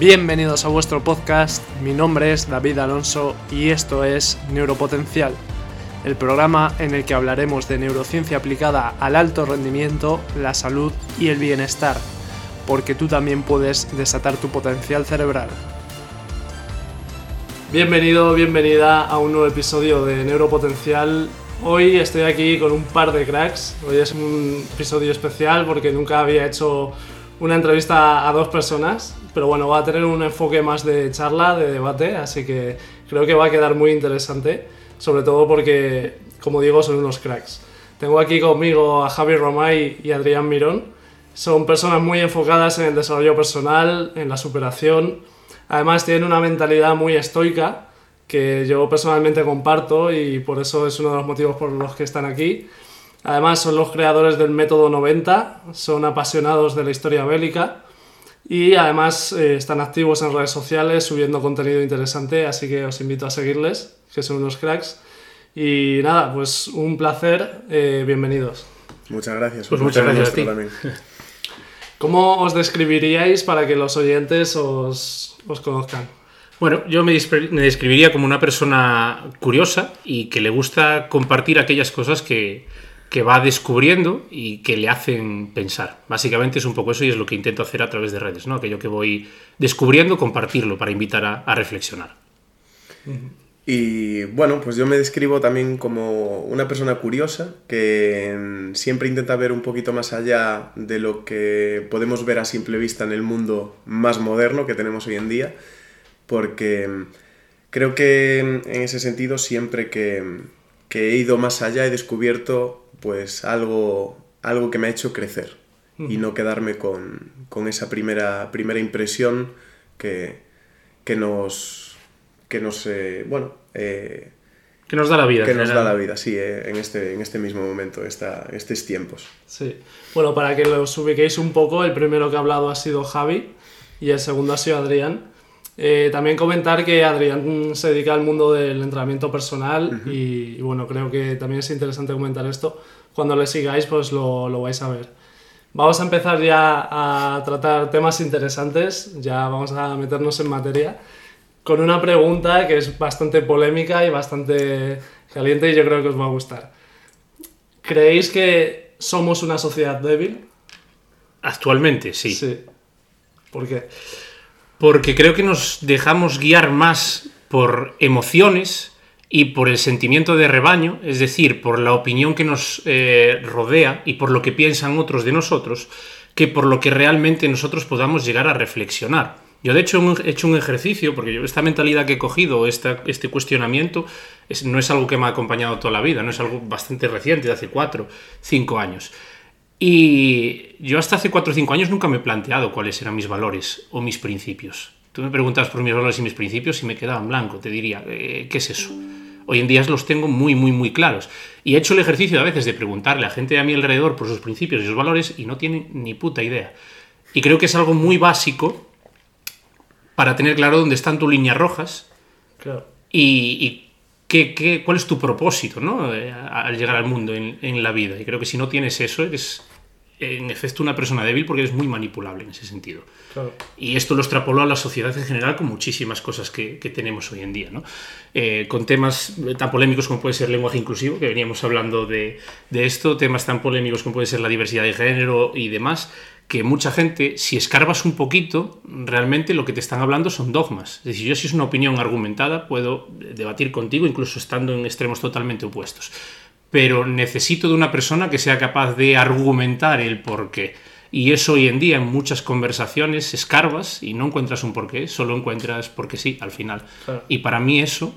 Bienvenidos a vuestro podcast, mi nombre es David Alonso y esto es Neuropotencial, el programa en el que hablaremos de neurociencia aplicada al alto rendimiento, la salud y el bienestar, porque tú también puedes desatar tu potencial cerebral. Bienvenido, bienvenida a un nuevo episodio de Neuropotencial. Hoy estoy aquí con un par de cracks. Hoy es un episodio especial porque nunca había hecho una entrevista a dos personas, pero bueno, va a tener un enfoque más de charla, de debate, así que creo que va a quedar muy interesante, sobre todo porque, como digo, son unos cracks. Tengo aquí conmigo a Javi Romay y Adrián Mirón. Son personas muy enfocadas en el desarrollo personal, en la superación, Además tienen una mentalidad muy estoica que yo personalmente comparto y por eso es uno de los motivos por los que están aquí. Además son los creadores del método 90, son apasionados de la historia bélica y además eh, están activos en redes sociales subiendo contenido interesante, así que os invito a seguirles, que son unos cracks. Y nada, pues un placer, eh, bienvenidos. Muchas gracias. Pues muchas gracias a ti. ¿Cómo os describiríais para que los oyentes os, os conozcan? Bueno, yo me, describiría como una persona curiosa y que le gusta compartir aquellas cosas que, que, va descubriendo y que le hacen pensar. Básicamente es un poco eso y es lo que intento hacer a través de redes, ¿no? Aquello que voy descubriendo, compartirlo para invitar a, a reflexionar. Y bueno, pues yo me describo también como una persona curiosa que mm, siempre intenta ver un poquito más allá de lo que podemos ver a simple vista en el mundo más moderno que tenemos hoy en día, porque mm, creo que mm, en ese sentido siempre que, he ido más allá he descubierto pues algo, algo que me ha hecho crecer y no quedarme con, esa primera, primera impresión que, que nos, que nos, bueno, eh, que nos da la vida. Que nos da la vida, sí, eh, en, este, en este mismo momento, esta, estos tiempos. Sí. Bueno, para que los ubiquéis un poco, el primero que ha hablado ha sido Javi y el segundo ha sido Adrián. Eh, también comentar que Adrián se dedica al mundo del entrenamiento personal y, bueno, creo que también es interesante comentar esto. Cuando le sigáis, pues lo, lo vais a ver. Vamos a empezar ya a tratar temas interesantes, ya vamos a meternos en materia con una pregunta que es bastante polémica y bastante caliente y yo creo que os va a gustar. ¿Creéis que somos una sociedad débil? Actualmente, sí. Sí. ¿Por qué? Porque creo que nos dejamos guiar más por emociones y por el sentimiento de rebaño, es decir, por la opinión que nos eh, rodea y por lo que piensan otros de nosotros, que por lo que realmente nosotros podamos llegar a reflexionar. Yo de hecho he hecho un ejercicio, porque yo esta mentalidad que he cogido, este cuestionamiento, no es algo que me ha acompañado toda la vida, no es algo bastante reciente, de hace cuatro, cinco años. Y yo hasta hace cuatro o cinco años nunca me he planteado cuáles eran mis valores o mis principios. Tú me preguntas por mis valores y mis principios y me quedaba en blanco, te diría, eh, ¿qué es eso? Hoy en día los tengo muy, muy, muy claros. Y he hecho el ejercicio a veces de preguntarle a gente a mi alrededor por sus principios y sus valores y no tienen ni puta idea. Y creo que es algo muy básico para tener claro dónde están tus líneas rojas y, qué, cuál es tu propósito ¿no? Eh, al llegar al mundo en, la vida. Y creo que si no tienes eso, eres en efecto una persona débil porque eres muy manipulable en ese sentido. Y esto lo extrapoló a la sociedad en general con muchísimas cosas que, tenemos hoy en día, ¿no? Eh, con temas tan polémicos como puede ser el lenguaje inclusivo, que veníamos hablando de, de, esto, temas tan polémicos como puede ser la diversidad de género y demás, que mucha gente, si escarbas un poquito, realmente lo que te están hablando son dogmas. Es decir, yo si es una opinión argumentada, puedo debatir contigo, incluso estando en extremos totalmente opuestos. Pero necesito de una persona que sea capaz de argumentar el porqué. Y eso hoy en día en muchas conversaciones escarbas y no encuentras un porqué, solo encuentras porque sí al final. Y para mí eso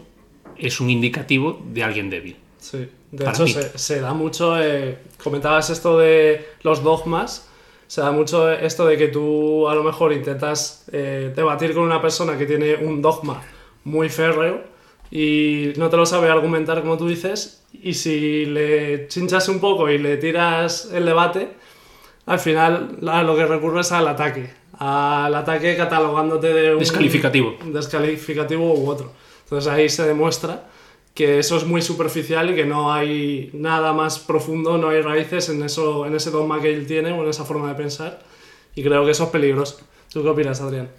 es un indicativo de alguien débil. Sí, de hecho se, da mucho, eh, comentabas esto de los dogmas, se da mucho esto de que tú a lo mejor intentas eh, debatir con una persona que tiene un dogma muy férreo y no te lo sabe argumentar como tú dices y si le chinchas un poco y le tiras el debate, al final a lo que recurres al ataque, al ataque catalogándote de un descalificativo, descalificativo u otro. Entonces ahí se demuestra que eso es muy superficial y que no hay nada más profundo, no hay raíces en, eso, en ese dogma que él tiene o en esa forma de pensar. Y creo que eso es peligroso. ¿Tú qué opinas, Adrián?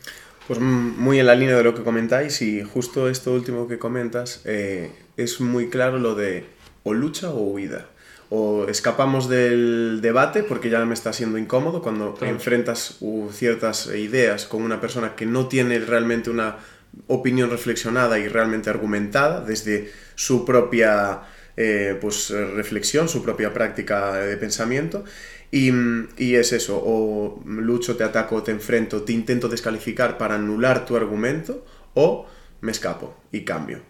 Pues muy en la línea de lo que comentáis y justo esto último que comentas eh, es muy claro lo de o lucha o huida. O escapamos del debate porque ya me está siendo incómodo cuando Claro. enfrentas ciertas ideas con una persona que no tiene realmente una opinión reflexionada y realmente argumentada desde su propia eh, pues, reflexión, su propia práctica de pensamiento. Y, y es eso, o lucho, te ataco, te enfrento, te intento descalificar para anular tu argumento, o me escapo y cambio.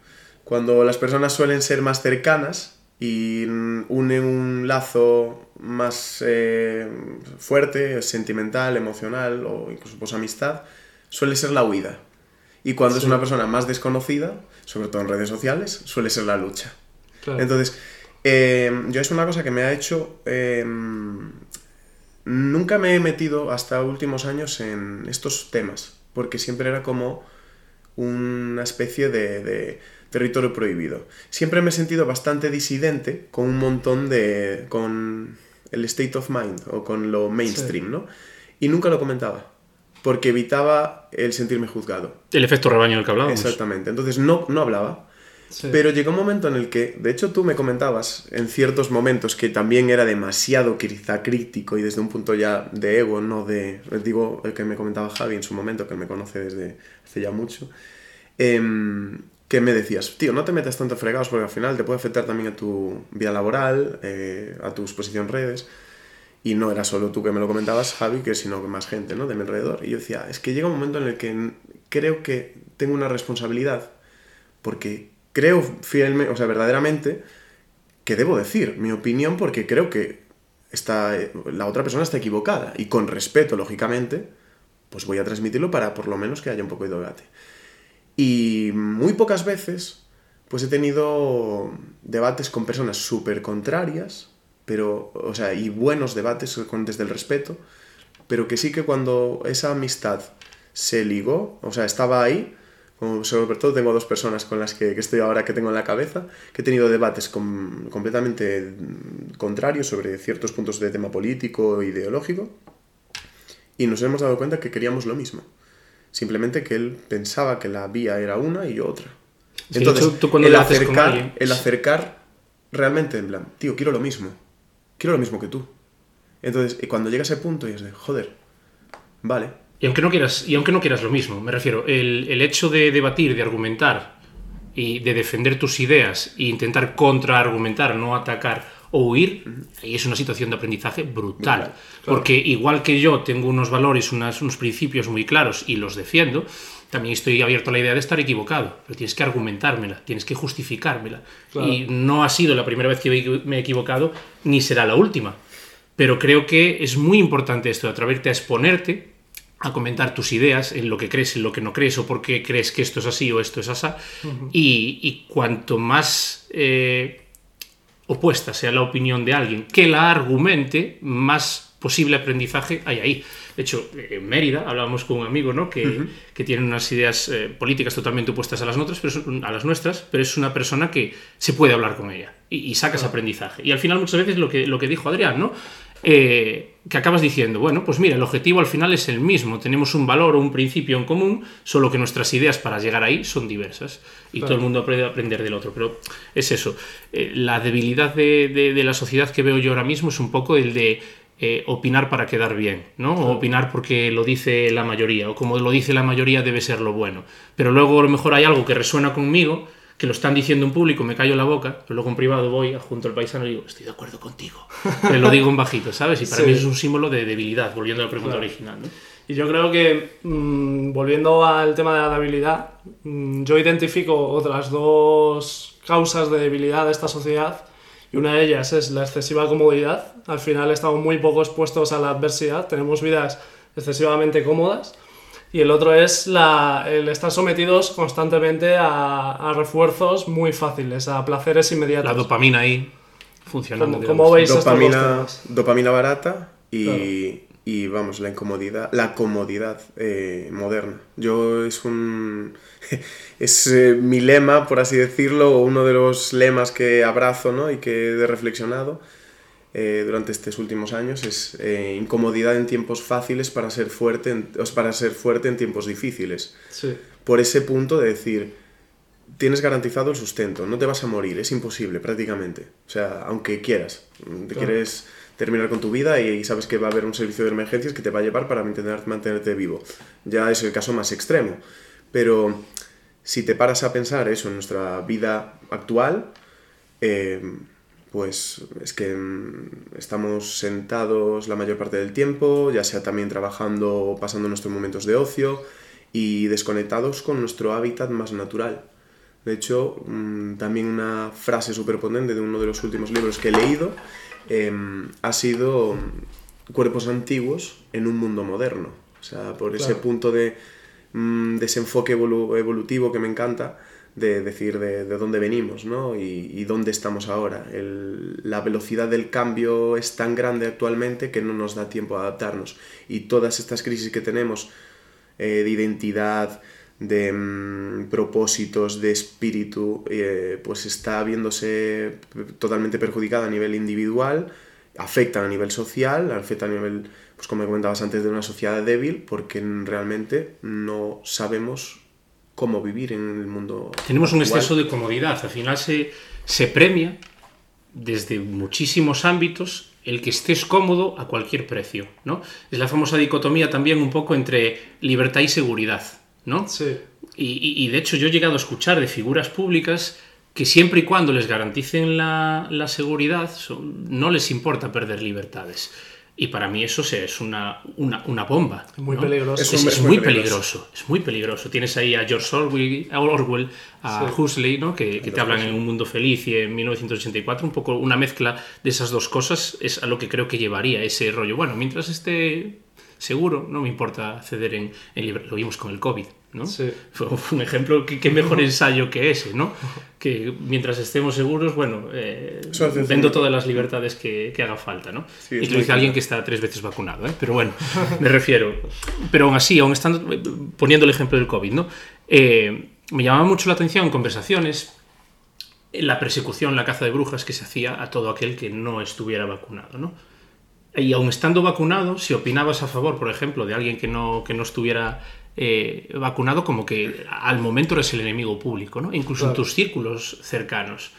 Cuando las personas suelen ser más cercanas y unen un lazo más eh, fuerte, sentimental, emocional o incluso pues amistad, suele ser la huida. Y cuando es una persona más desconocida, sobre todo en redes sociales, suele ser la lucha. Claro. Entonces, eh, yo es una cosa que me ha hecho... eh, nunca me he metido hasta últimos años en estos temas, porque siempre era como una especie de, de territorio prohibido. Siempre me he sentido bastante disidente con un montón de... con el state of mind o con lo mainstream, ¿no? Y nunca lo comentaba, porque evitaba el sentirme juzgado. El efecto rebaño del que hablábamos. Exactamente. Entonces no, no hablaba. Sí. Pero llegó un momento en el que, de hecho tú me comentabas en ciertos momentos que también era demasiado quizá crítico y desde un punto ya de ego, no de, digo, el que me comentaba Javi en su momento, que me conoce desde hace ya mucho, em, que me decías, tío, no te metas tanto fregados porque al final te puede afectar también a tu vida laboral, eh, a tu exposición en redes. Y no era solo tú que me lo comentabas, Javi, que sino más gente, ¿no? De mi alrededor. Y yo decía, es que llega un momento en el que creo que tengo una responsabilidad porque creo fielmente, o sea, verdaderamente, que debo decir mi opinión porque creo que está, la otra persona está equivocada. Y con respeto, lógicamente, pues voy a transmitirlo para por lo menos que haya un poco de debate. Y muy pocas veces, pues he tenido debates con personas súper contrarias, pero, o sea, y buenos debates con, desde el respeto, pero que sí que cuando esa amistad se ligó, o sea, estaba ahí, como sobre todo tengo dos personas con las que, que estoy ahora que tengo en la cabeza, que he tenido debates com- completamente contrarios sobre ciertos puntos de tema político ideológico, y nos hemos dado cuenta que queríamos lo mismo. Simplemente que él pensaba que la vía era una y yo otra. Sí, Entonces, tú- el, acercar, el acercar realmente en plan, tío, quiero lo mismo. Quiero lo mismo que tú. Entonces, y cuando llega ese punto y es de, joder, vale, Y aunque no quieras, y aunque no quieras lo mismo, me refiero, el, el hecho de debatir, de argumentar y de defender tus ideas e intentar contraargumentar, no atacar o huir, ahí es una situación de aprendizaje brutal. Brutal, Porque igual que yo tengo unos valores, unas- unos principios muy claros y los defiendo, también estoy abierto a la idea de estar equivocado. Pero tienes que argumentármela, tienes que justificármela. Claro. Y no ha sido la primera vez que me he equivocado, ni será la última. Pero creo que es muy importante esto, de atreverte a exponerte, a comentar tus ideas, en lo que crees, en lo que no crees, o por qué crees que esto es así o esto es así. y, y cuanto más eh, opuesta sea la opinión de alguien que la argumente, más posible aprendizaje hay ahí. De hecho, en Mérida hablábamos con un amigo ¿no? que, que tiene unas ideas eh, políticas totalmente opuestas a las, nuestras, pero es, a las nuestras, pero es una persona que se puede hablar con ella y, y sacas aprendizaje. Y al final muchas veces lo que, lo que dijo Adrián, ¿no? Eh, que acabas diciendo, bueno, pues mira, el objetivo al final es el mismo, tenemos un valor o un principio en común, solo que nuestras ideas para llegar ahí son diversas y Claro. todo el mundo aprende a aprender del otro, pero es eso, eh, la debilidad de, de- de la sociedad que veo yo ahora mismo es un poco el de eh, opinar para quedar bien, ¿no? O opinar porque lo dice la mayoría, o como lo dice la mayoría debe ser lo bueno, pero luego a lo mejor hay algo que resuena conmigo, que lo están diciendo en público, me callo la boca, pero luego en privado voy junto al paisano y digo, estoy de acuerdo contigo. Lo digo en bajito, ¿sabes? Y para Sí. mí es un símbolo de debilidad, volviendo a la pregunta Claro. original. ¿no? Y yo creo que, mm, volviendo al tema de la debilidad, mm, yo identifico otras dos causas de debilidad de esta sociedad. Y una de ellas es la excesiva comodidad. Al final estamos muy poco expuestos a la adversidad, tenemos vidas excesivamente cómodas. Y el otro es la- el estar sometidos constantemente a, a refuerzos muy fáciles, a placeres inmediatos. La dopamina ahí funcionando. ¿Cómo, cómo veis estos dos dopamina, temas? dopamina barata y, Claro. Y, vamos, la incomodidad, la comodidad eh, moderna. Yo es un es eh, mi lema, por así decirlo, o uno de los lemas que abrazo ¿no? y que he reflexionado. eh, durante estos últimos años es eh, incomodidad en tiempos fáciles para ser, fuerte en, para ser fuerte en tiempos difíciles. Sí. Por ese punto de decir, tienes garantizado el sustento, no te vas a morir, es imposible prácticamente. O sea, aunque quieras, te quieres terminar con tu vida y, sabes que va a haber un servicio de emergencias que te va a llevar para mantener, mantenerte vivo. Ya es el caso más extremo. Pero si te paras a pensar eso en nuestra vida actual, eh, pues es que mm, estamos sentados la mayor parte del tiempo, ya sea también trabajando pasando nuestros momentos de ocio y desconectados con nuestro hábitat más natural. De hecho, mm, también una frase súper potente de uno de los últimos libros que he leído em, ha sido cuerpos antiguos en un mundo moderno. O sea, por ese punto de mm, desenfoque evolutivo que me encanta, de decir de, dónde venimos ¿no? y, dónde estamos ahora. la velocidad del cambio es tan grande actualmente que no nos da tiempo a adaptarnos. Y todas estas crisis que tenemos eh, de identidad, de mm, propósitos, de espíritu, eh, pues está viéndose totalmente perjudicada a nivel individual, afecta a nivel social, afecta a nivel, pues como comentabas antes, de una sociedad débil, porque realmente no sabemos cómo vivir en el mundo. Tenemos un exceso de comodidad, al final se, se premia desde muchísimos ámbitos el que estés cómodo a cualquier precio, ¿no? Es la famosa dicotomía también un poco entre libertad y seguridad, ¿no? Sí. Y, de hecho yo he llegado a escuchar de figuras públicas que siempre y cuando les garanticen la, la seguridad no les importa perder libertades. Y para mí eso es una, una, una bomba. Es muy peligroso. Es, muy, peligroso. Es muy peligroso. Tienes ahí a George Orwell, a, Orwell, a Huxley, ¿no? que, que te hablan en un mundo feliz y en 1984. Un poco una mezcla de esas dos cosas es a lo que creo que llevaría ese rollo. Bueno, mientras esté seguro, no me importa ceder en, en Lo vimos con el COVID. ¿no? Fue un ejemplo, qué mejor ensayo que ese, ¿no? Que mientras estemos seguros, bueno, eh, vendo todas las libertades que, que haga falta, ¿no? y que lo dice alguien que está tres veces vacunado, ¿eh? Pero bueno, me refiero. Pero aún así, aún estando, poniendo el ejemplo del COVID, ¿no? Eh, me llamaba mucho la atención en conversaciones la persecución, la caza de brujas que se hacía a todo aquel que no estuviera vacunado, ¿no? Y aún estando vacunado, si opinabas a favor, por ejemplo, de alguien que no, que no estuviera eh, vacunado como que al momento eres el enemigo público, ¿no? incluso en tus círculos cercanos.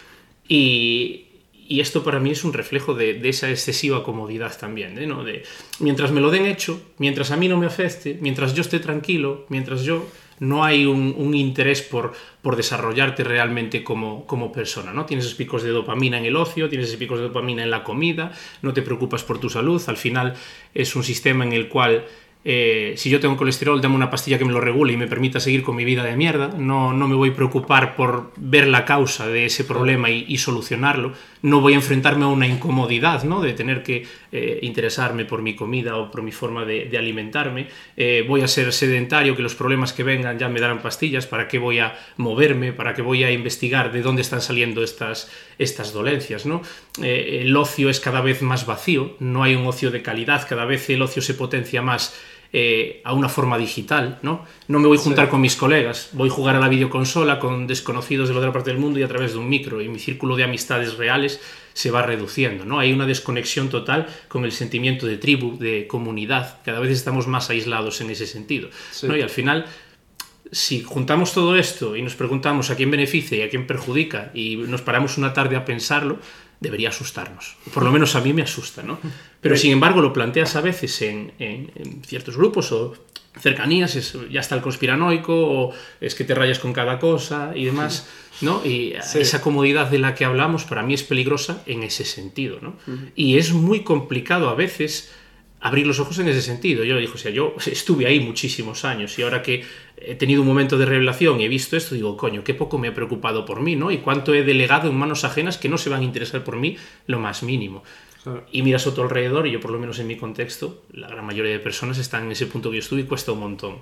Y, esto para mí es un reflejo de, esa excesiva comodidad también, ¿eh? ¿no? de, mientras me lo den hecho, mientras a mí no me afecte, mientras yo esté tranquilo, mientras yo no hay un, interés por, por, desarrollarte realmente como, como, persona, ¿no? Tienes picos de dopamina en el ocio, tienes picos de dopamina en la comida, no te preocupas por tu salud, al final es un sistema en el cual eh, si yo tengo colesterol, dame una pastilla que me lo regule y me permita seguir con mi vida de mierda. No, no me voy a preocupar por ver la causa de ese problema y, solucionarlo. No voy a enfrentarme a una incomodidad ¿no? de tener que eh, interesarme por mi comida o por mi forma de, alimentarme. Eh, voy a ser sedentario, que los problemas que vengan ya me darán pastillas. ¿Para qué voy a moverme? ¿Para qué voy a investigar de dónde están saliendo estas, dolencias? ¿no? el ocio es cada vez más vacío, no hay un ocio de calidad, cada vez el ocio se potencia más eh, a una forma digital, ¿no? No me voy a juntar con mis colegas, voy a jugar a la videoconsola con desconocidos de la otra parte del mundo y a través de un micro, y mi círculo de amistades reales se va reduciendo, ¿no? Hay una desconexión total con el sentimiento de tribu, de comunidad, cada vez estamos más aislados en ese sentido, ¿no? Y al final si juntamos todo esto y nos preguntamos a quién beneficia y a quién perjudica y nos paramos una tarde a pensarlo, debería asustarnos. Por lo menos a mí me asusta, ¿no? Pero sin embargo lo planteas a veces en, ciertos grupos o cercanías, es, ya está el conspiranoico o es que te rayas con cada cosa y demás, ¿no? Y esa comodidad de la que hablamos para mí es peligrosa en ese sentido, ¿no? Y es muy complicado a veces abrir los ojos en ese sentido. Yo digo, o sea, yo estuve ahí muchísimos años y ahora que he tenido un momento de revelación y he visto esto, digo, coño, qué poco me he preocupado por mí, ¿no? Y cuánto he delegado en manos ajenas que no se van a interesar por mí lo más mínimo. Y miras a tu alrededor, y yo por lo menos en mi contexto, la gran mayoría de personas están en ese punto que yo estuve y cuesta un montón.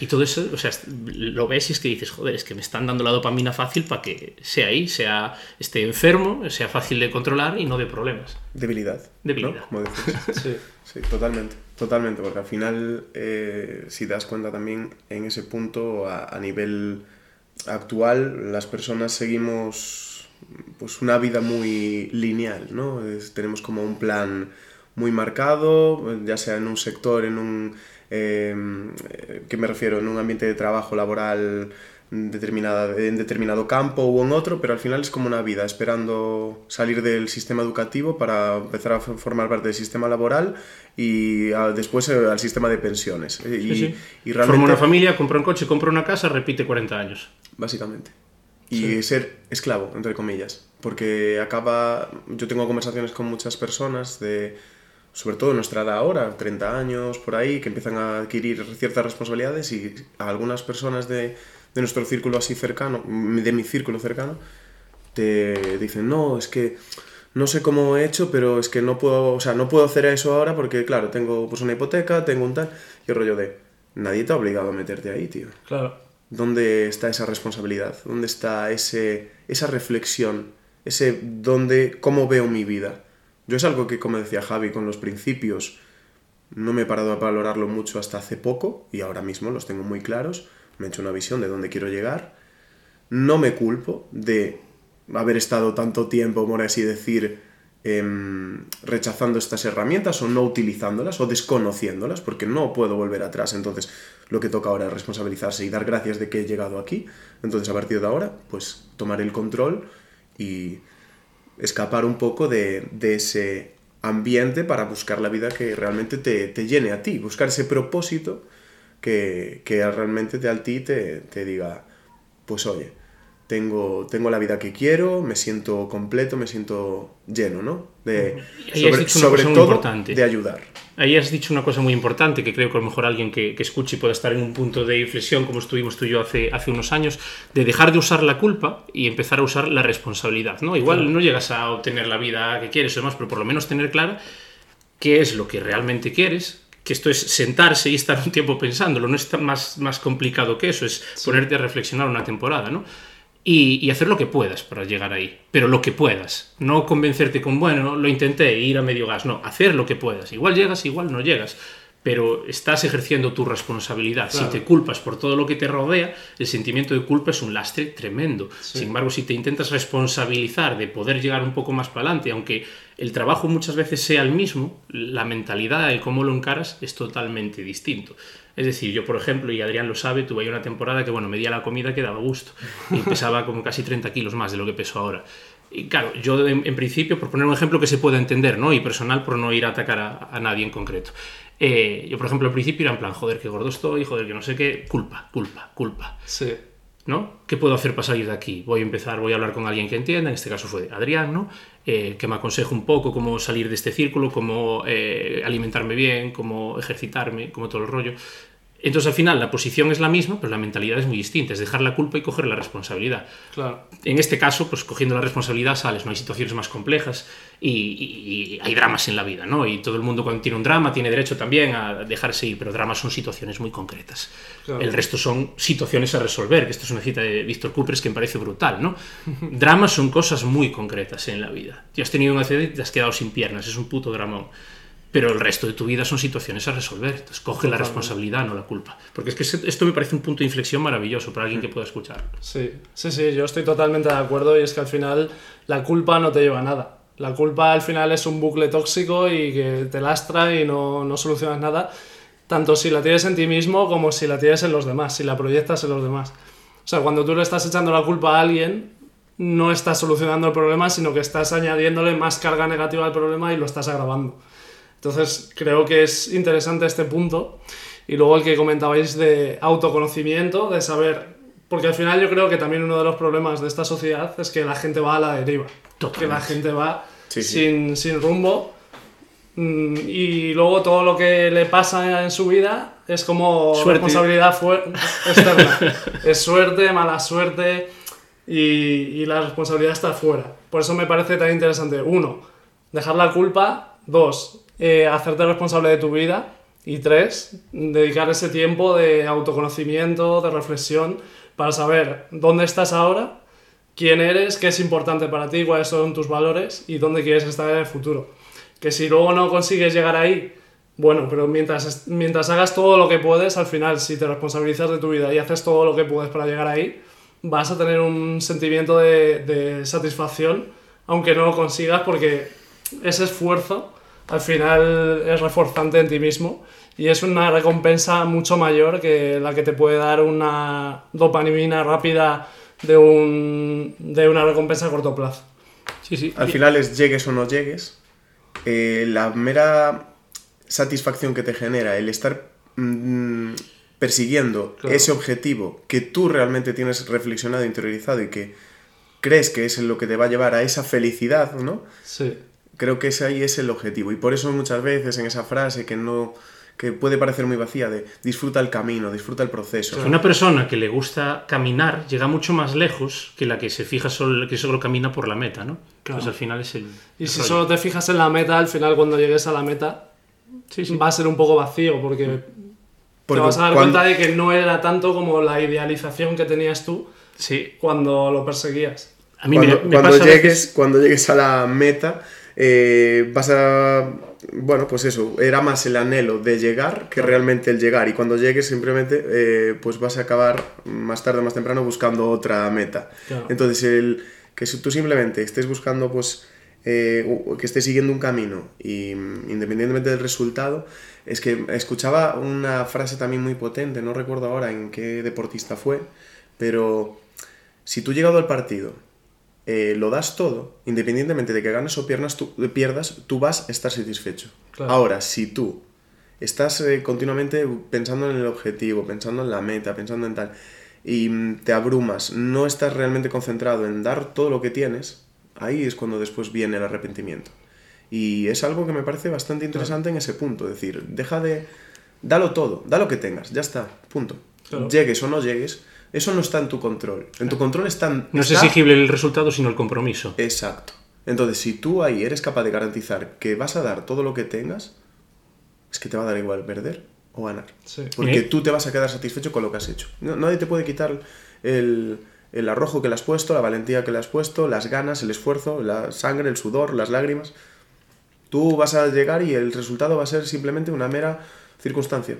Y todo eso, o sea, lo ves y es que dices, joder, es que me están dando la dopamina fácil para que sea ahí, sea esté enfermo, sea fácil de controlar y no de problemas. Debilidad. Debilidad. Como sí. sí, totalmente. Totalmente, porque al final, eh, si das cuenta también en ese punto, a, nivel actual, las personas seguimos pues una vida muy lineal, ¿no? Es- tenemos como un plan muy marcado, ya sea en un sector, en un... Eh, ¿Qué me refiero? En un ambiente de trabajo laboral determinada, en determinado campo u en otro, pero al final es como una vida, esperando salir del sistema educativo para empezar a formar parte del sistema laboral y ah, después eh, al sistema de pensiones. Eh, Y, Sí, sí. y Forma realmente... una familia, compra un coche, compra una casa, repite 40 años. básicamente. Y ser esclavo, entre comillas. Porque acaba. Yo tengo conversaciones con muchas personas de. Sobre todo de nuestra edad ahora, 30 años, por ahí, que empiezan a adquirir ciertas responsabilidades y a algunas personas de, de nuestro círculo así cercano, de mi círculo cercano, te dicen, no, es que no sé cómo he hecho, pero es que no puedo, o sea, no puedo hacer eso ahora porque, claro, tengo pues una hipoteca, tengo un tal, y el rollo de, nadie te ha obligado a meterte ahí, tío. Claro. ¿Dónde está esa responsabilidad? ¿Dónde está ese, esa reflexión? Ese dónde, cómo veo mi vida. Yo es algo que, como decía Javi, con los principios no me he parado a valorarlo mucho hasta hace poco y ahora mismo los tengo muy claros. Me he hecho una visión de dónde quiero llegar. No me culpo de haber estado tanto tiempo, por así decir, em, rechazando estas herramientas o no utilizándolas o desconociéndolas, porque no puedo volver atrás. Entonces, lo que toca ahora es responsabilizarse y dar gracias de que he llegado aquí. Entonces, a partir de ahora, pues tomar el control y escapar un poco de, de ese ambiente para buscar la vida que realmente te, te llene a ti, buscar ese propósito que, que realmente te, a ti te, te diga, pues oye, tengo, tengo la vida que quiero, me siento completo, me siento lleno, ¿no? De, sobre sobre todo importante. de ayudar. Ahí has dicho una cosa muy importante que creo que a lo mejor alguien que, que escuche puede estar en un punto de inflexión, como estuvimos tú y yo hace, hace unos años, de dejar de usar la culpa y empezar a usar la responsabilidad. ¿no? Igual no llegas a obtener la vida que quieres o demás, pero por lo menos tener clara qué es lo que realmente quieres. Que esto es sentarse y estar un tiempo pensándolo, no es tan más, más complicado que eso, es ponerte a reflexionar una temporada, ¿no? Y, hacer lo que puedas para llegar ahí. Pero lo que puedas. No convencerte con, bueno, lo intenté, ir a medio gas. No, hacer lo que puedas. Igual llegas, igual no llegas. Pero estás ejerciendo tu responsabilidad. Claro. Si te culpas por todo lo que te rodea, el sentimiento de culpa es un lastre tremendo. Sin embargo, si te intentas responsabilizar de poder llegar un poco más para adelante, aunque el trabajo muchas veces sea el mismo, la mentalidad, el cómo lo encaras es totalmente distinto. Es decir, yo, por ejemplo, y Adrián lo sabe, tuve ahí una temporada que, bueno, medía la comida que daba gusto. Y pesaba como casi 30 kilos más de lo que peso ahora. Y claro, yo en, en principio, por poner un ejemplo que se pueda entender, ¿no? Y personal, por no ir a atacar a, a nadie en concreto. Eh, yo, por ejemplo, al principio era en plan, joder, qué gordo estoy, joder, que no sé qué, culpa, culpa, culpa. Sí. ¿no? ¿Qué puedo hacer para salir de aquí? Voy a empezar, voy a hablar con alguien que entienda, en este caso fue Adrián, ¿no? Eh, que me aconseje un poco cómo salir de este círculo, cómo eh, alimentarme bien, cómo ejercitarme, como todo el rollo. Entonces al final la posición es la misma, pero la mentalidad es muy distinta, es dejar la culpa y coger la responsabilidad. Claro. En este caso, pues cogiendo la responsabilidad sales, no hay situaciones más complejas y, y- y hay dramas en la vida, ¿no? Y todo el mundo cuando tiene un drama tiene derecho también a dejarse ir, pero dramas son situaciones muy concretas. Claro. El resto son situaciones a resolver, que esto es una cita de Víctor Coopers que me parece brutal, ¿no? Dramas son cosas muy concretas en la vida. Tú has tenido un accidente y te has quedado sin piernas, es un puto dramón. Pero el resto de tu vida son situaciones a resolver. Entonces coge la responsabilidad, no la culpa. Porque es que esto me parece un punto de inflexión maravilloso para alguien que pueda escuchar. Sí, sí, sí, yo estoy totalmente de acuerdo y es que al final la culpa no te lleva a nada. La culpa al final es un bucle tóxico y que te lastra y no, no solucionas nada, tanto si la tienes en ti mismo como si la tienes en los demás, si la proyectas en los demás. O sea, cuando tú le estás echando la culpa a alguien, no estás solucionando el problema, sino que estás añadiéndole más carga negativa al problema y lo estás agravando. Entonces, creo que es interesante este punto. Y luego el que comentabais de autoconocimiento, de saber. Porque al final yo creo que también uno de los problemas de esta sociedad es que la gente va a la deriva. Que la gente va Sí, sí. Sin, sin rumbo. mm, Y luego todo lo que le pasa en su vida es como Suerte. responsabilidad externa. es suerte, mala suerte y, y la responsabilidad está fuera. Por eso me parece tan interesante. Uno, dejar la culpa. Dos, eh, hacerte responsable de tu vida. Y tres, dedicar ese tiempo de autoconocimiento, de reflexión, para saber dónde estás ahora, quién eres, qué es importante para ti, cuáles son tus valores y dónde quieres estar en el futuro. Que si luego no consigues llegar ahí, bueno, pero mientras, mientras hagas todo lo que puedes, al final, si te responsabilizas de tu vida y haces todo lo que puedes para llegar ahí, vas a tener un sentimiento de, de satisfacción, aunque no lo consigas, porque ese esfuerzo al final es reforzante en ti mismo y es una recompensa mucho mayor que la que te puede dar una dopamina rápida de, un, de una recompensa a corto plazo. Sí, sí. Al final es llegues o no llegues, eh, la mera satisfacción que te genera el estar mm, persiguiendo Claro. ese objetivo que tú realmente tienes reflexionado, interiorizado y que crees que es lo que te va a llevar a esa felicidad, ¿no? Sí, Creo que ese ahí es el objetivo. Y por eso muchas veces en esa frase que no que puede parecer muy vacía de disfruta el camino, disfruta el proceso. Una persona que le gusta caminar llega mucho más lejos que la que se fija solo, que solo camina por la meta, ¿no? Claro. Pues al final es el. y el si rollo. solo te fijas en la meta, al final cuando llegues a la meta Sí, sí. va a ser un poco vacío porque Porque te vas a dar cuando- cuenta de que no era tanto como la idealización que tenías tú Sí. cuando lo perseguías. A mí cuando, me, me cuando pasa llegues, veces- cuando llegues a la meta, eh, vas a. Bueno, pues eso, era más el anhelo de llegar que realmente el llegar. Y cuando llegues, simplemente, eh, pues vas a acabar más tarde o más temprano buscando otra meta. Claro. Entonces, el que tú simplemente estés buscando, pues. eh, que estés siguiendo un camino y mm, independientemente del resultado, es que escuchaba una frase también muy potente, no recuerdo ahora en qué deportista fue, pero si tú llegado al partido eh, lo das todo, independientemente de que ganes o pierdas, tú, pierdas, tú vas a estar satisfecho. Claro. Ahora, si tú estás eh, continuamente pensando en el objetivo, pensando en la meta, pensando en tal, y mm, te abrumas, no estás realmente concentrado en dar todo lo que tienes, ahí es cuando después viene el arrepentimiento. Y es algo que me parece bastante interesante en ese punto, es decir, deja de... Dalo todo, da lo que tengas, ya está, punto. Claro. Llegues o no llegues, eso no está en tu control. En tu control están, No es exigible el resultado, sino el compromiso. Exacto. Entonces, si tú ahí eres capaz de garantizar que vas a dar todo lo que tengas, es que te va a dar igual perder o ganar. Sí. Porque ¿Eh? tú te vas a quedar satisfecho con lo que has hecho. No- nadie te puede quitar el, el arrojo que le has puesto, la valentía que le has puesto, las ganas, el esfuerzo, la sangre, el sudor, las lágrimas. Tú vas a llegar y el resultado va a ser simplemente una mera circunstancia.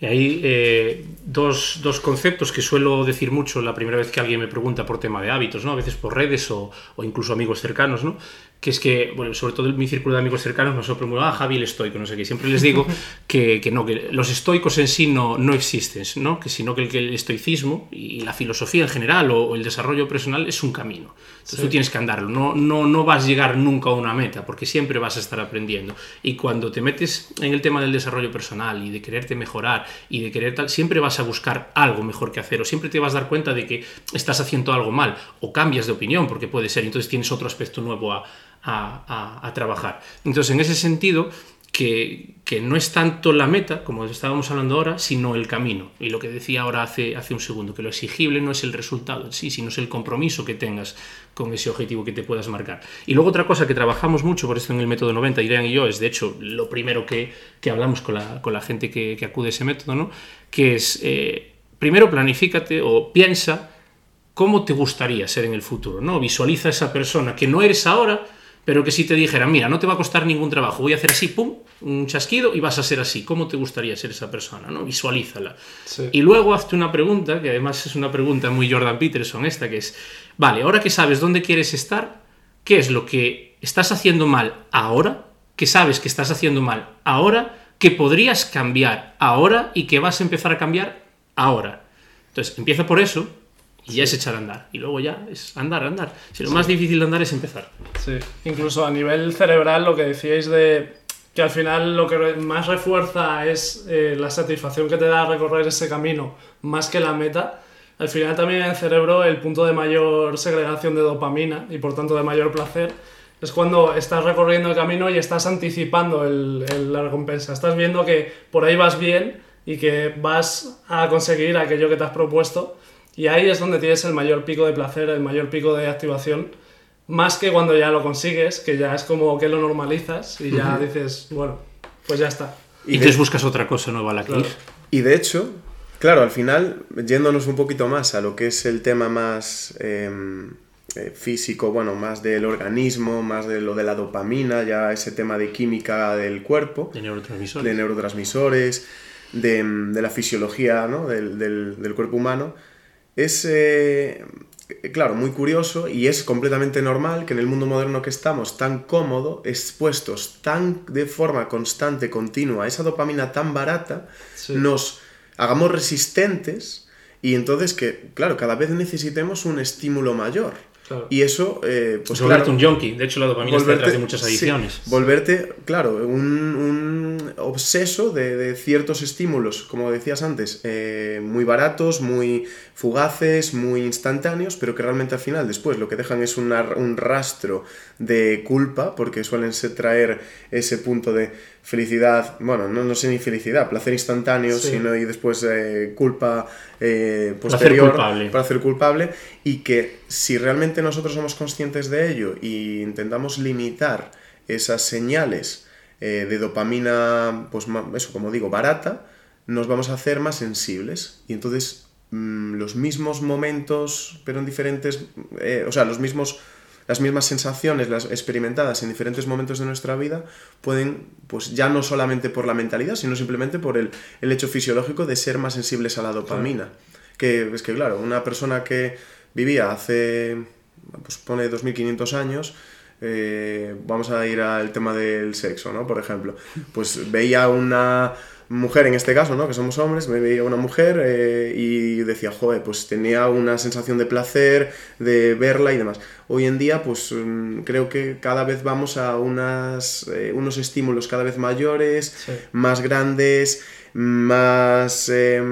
Y hay eh, dos, dos conceptos que suelo decir mucho la primera vez que alguien me pregunta por tema de hábitos, ¿no? A veces por redes o, o incluso amigos cercanos, ¿no? Que es que, bueno, sobre todo en mi círculo de amigos cercanos me soplan muy, ah, Javi el estoico, no sé qué. Siempre les digo que, que no, que los estoicos en sí no, no existen, ¿no? Que sino que el, que el estoicismo y la filosofía en general o, o el desarrollo personal es un camino. Entonces tú tienes que andarlo, no, no, no vas a llegar nunca a una meta, porque siempre vas a estar aprendiendo. Y cuando te metes en el tema del desarrollo personal y de quererte mejorar y de querer tal, siempre vas a buscar algo mejor que hacer, o siempre te vas a dar cuenta de que estás haciendo algo mal, o cambias de opinión, porque puede ser, entonces tienes otro aspecto nuevo a, a- a- a trabajar. Entonces, en ese sentido, que, que no es tanto la meta, como estábamos hablando ahora, sino el camino. Y lo que decía ahora hace, hace un segundo, que lo exigible no es el resultado en sí, sino es el compromiso que tengas con ese objetivo que te puedas marcar. Y luego otra cosa que trabajamos mucho, por esto en el método 90, Irán y yo, es de hecho lo primero que, que hablamos con la, con la gente que, acude a ese método, ¿no? que es, eh, primero planifícate o piensa cómo te gustaría ser en el futuro, ¿no? Visualiza esa persona que no eres ahora, pero que si te dijera, mira, no te va a costar ningún trabajo, voy a hacer así, pum, un chasquido y vas a ser así. ¿Cómo te gustaría ser esa persona, no? Visualízala. Sí. Y luego hazte una pregunta, que además es una pregunta muy Jordan Peterson esta, que es, vale, ahora que sabes dónde quieres estar, ¿qué es lo que estás haciendo mal ahora? Que sabes que estás haciendo mal ahora, que podrías cambiar ahora y que vas a empezar a cambiar ahora. Entonces, empieza por eso y ya es echar a andar. Y luego ya es andar, andar. Si lo más difícil de andar es empezar. Sí, incluso a nivel cerebral lo que decíais de que al final lo que más refuerza es eh, la satisfacción que te da recorrer ese camino más que la meta. Al final también en el cerebro el punto de mayor segregación de dopamina y por tanto de mayor placer es cuando estás recorriendo el camino y estás anticipando el- el- la recompensa. Estás viendo que por ahí vas bien y que vas a conseguir aquello que te has propuesto y ahí es donde tienes el mayor pico de placer, el mayor pico de activación más que cuando ya lo consigues, que ya es como que lo normalizas y ya dices, bueno, pues ya está. Y, Y entonces de- buscas otra cosa nueva a la que Claro. ir. Y de hecho, claro, al final, yéndonos un poquito más a lo que es el tema más eh, eh, físico, bueno, más del organismo, más de lo de la dopamina, ya ese tema de química del cuerpo, De neurotransmisores. de neurotransmisores, de, de la fisiología ¿no? del, del- del cuerpo humano, es, eh, claro, muy curioso y es completamente normal que en el mundo moderno que estamos, tan cómodo, expuestos tan de forma constante, continua, a esa dopamina tan barata, Sí. nos hagamos resistentes y entonces que, claro, cada vez necesitemos un estímulo mayor. Claro. Y eso, eh, pues volverte claro, un junkie. De hecho, la dopamina está detrás de muchas sí, adicciones. volverte, claro, un, un obseso de, de ciertos estímulos, como decías antes, eh, muy baratos, muy fugaces, muy instantáneos, pero que realmente al final después lo que dejan es una- un rastro de culpa, porque suelen ser traer ese punto de felicidad, bueno, no, no sé ni felicidad, placer instantáneo, Sí. sino y después eh, culpa eh, posterior, culpable. placer culpable, y que si realmente nosotros somos conscientes de ello y intentamos limitar esas señales eh, de dopamina, pues eso como digo, barata, nos vamos a hacer más sensibles. Y entonces mm, los mismos momentos, pero en diferentes, eh, o sea, los mismos, las mismas sensaciones las experimentadas en diferentes momentos de nuestra vida pueden, pues ya no solamente por la mentalidad, sino simplemente por el, el hecho fisiológico de ser más sensibles a la dopamina. Que es que, claro, una persona que vivía hace, pues pone 2500 años, eh, vamos a ir al tema del sexo, ¿no? Por ejemplo, pues veía una mujer en este caso, ¿no? Que somos hombres, me veía una mujer eh, y decía, joder, pues tenía una sensación de placer, de verla y demás. Hoy en día, pues mm, creo que cada vez vamos a unas, eh, unos estímulos cada vez mayores, Sí. más grandes, más, eh,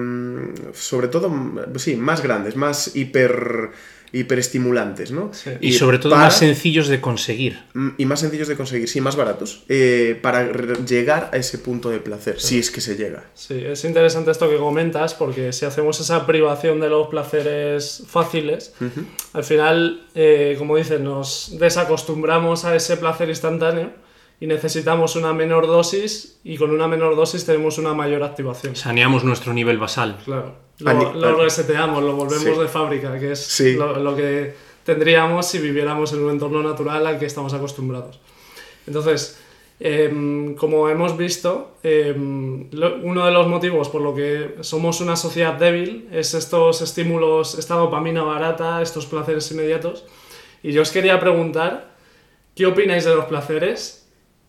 sobre todo, sí, más grandes, más hiper, hiperestimulantes, ¿no? Sí. Y, sobre todo para- más sencillos de conseguir. Mm, Y más sencillos de conseguir, sí, más baratos, eh, para llegar a ese punto de placer, si es que se llega. Sí, es interesante esto que comentas porque si hacemos esa privación de los placeres fáciles, al final, eh, como dices, nos desacostumbramos a ese placer instantáneo y necesitamos una menor dosis y con una menor dosis tenemos una mayor activación. Saneamos nuestro nivel basal. Claro, lo, lo reseteamos, lo volvemos Sí. de fábrica, que es Sí. lo, lo que tendríamos si viviéramos en un entorno natural al que estamos acostumbrados. Entonces, em, como hemos visto, em, lo- uno de los motivos por lo que somos una sociedad débil es estos estímulos, esta dopamina barata, estos placeres inmediatos. Y yo os quería preguntar, ¿qué opináis de los placeres?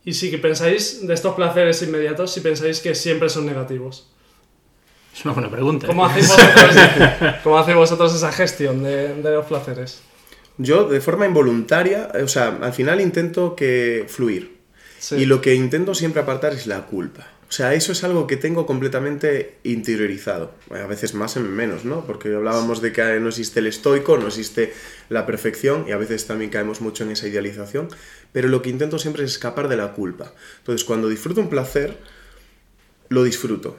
Y si pensáis de estos placeres inmediatos, si pensáis que siempre son negativos. Es una buena pregunta. ¿eh? ¿Cómo hacéis vosotros, cómo hacéis vosotros esa gestión de, de los placeres? Yo, de forma involuntaria, eh, o sea, al final intento que fluir. Sí. Y lo que intento siempre apartar es la culpa. O sea, eso es algo que tengo completamente interiorizado. A veces más en menos, ¿no? Porque hablábamos de que no existe el estoico, no existe la perfección y a veces también caemos mucho en esa idealización. Pero lo que intento siempre es escapar de la culpa. Entonces, cuando disfruto un placer, lo disfruto.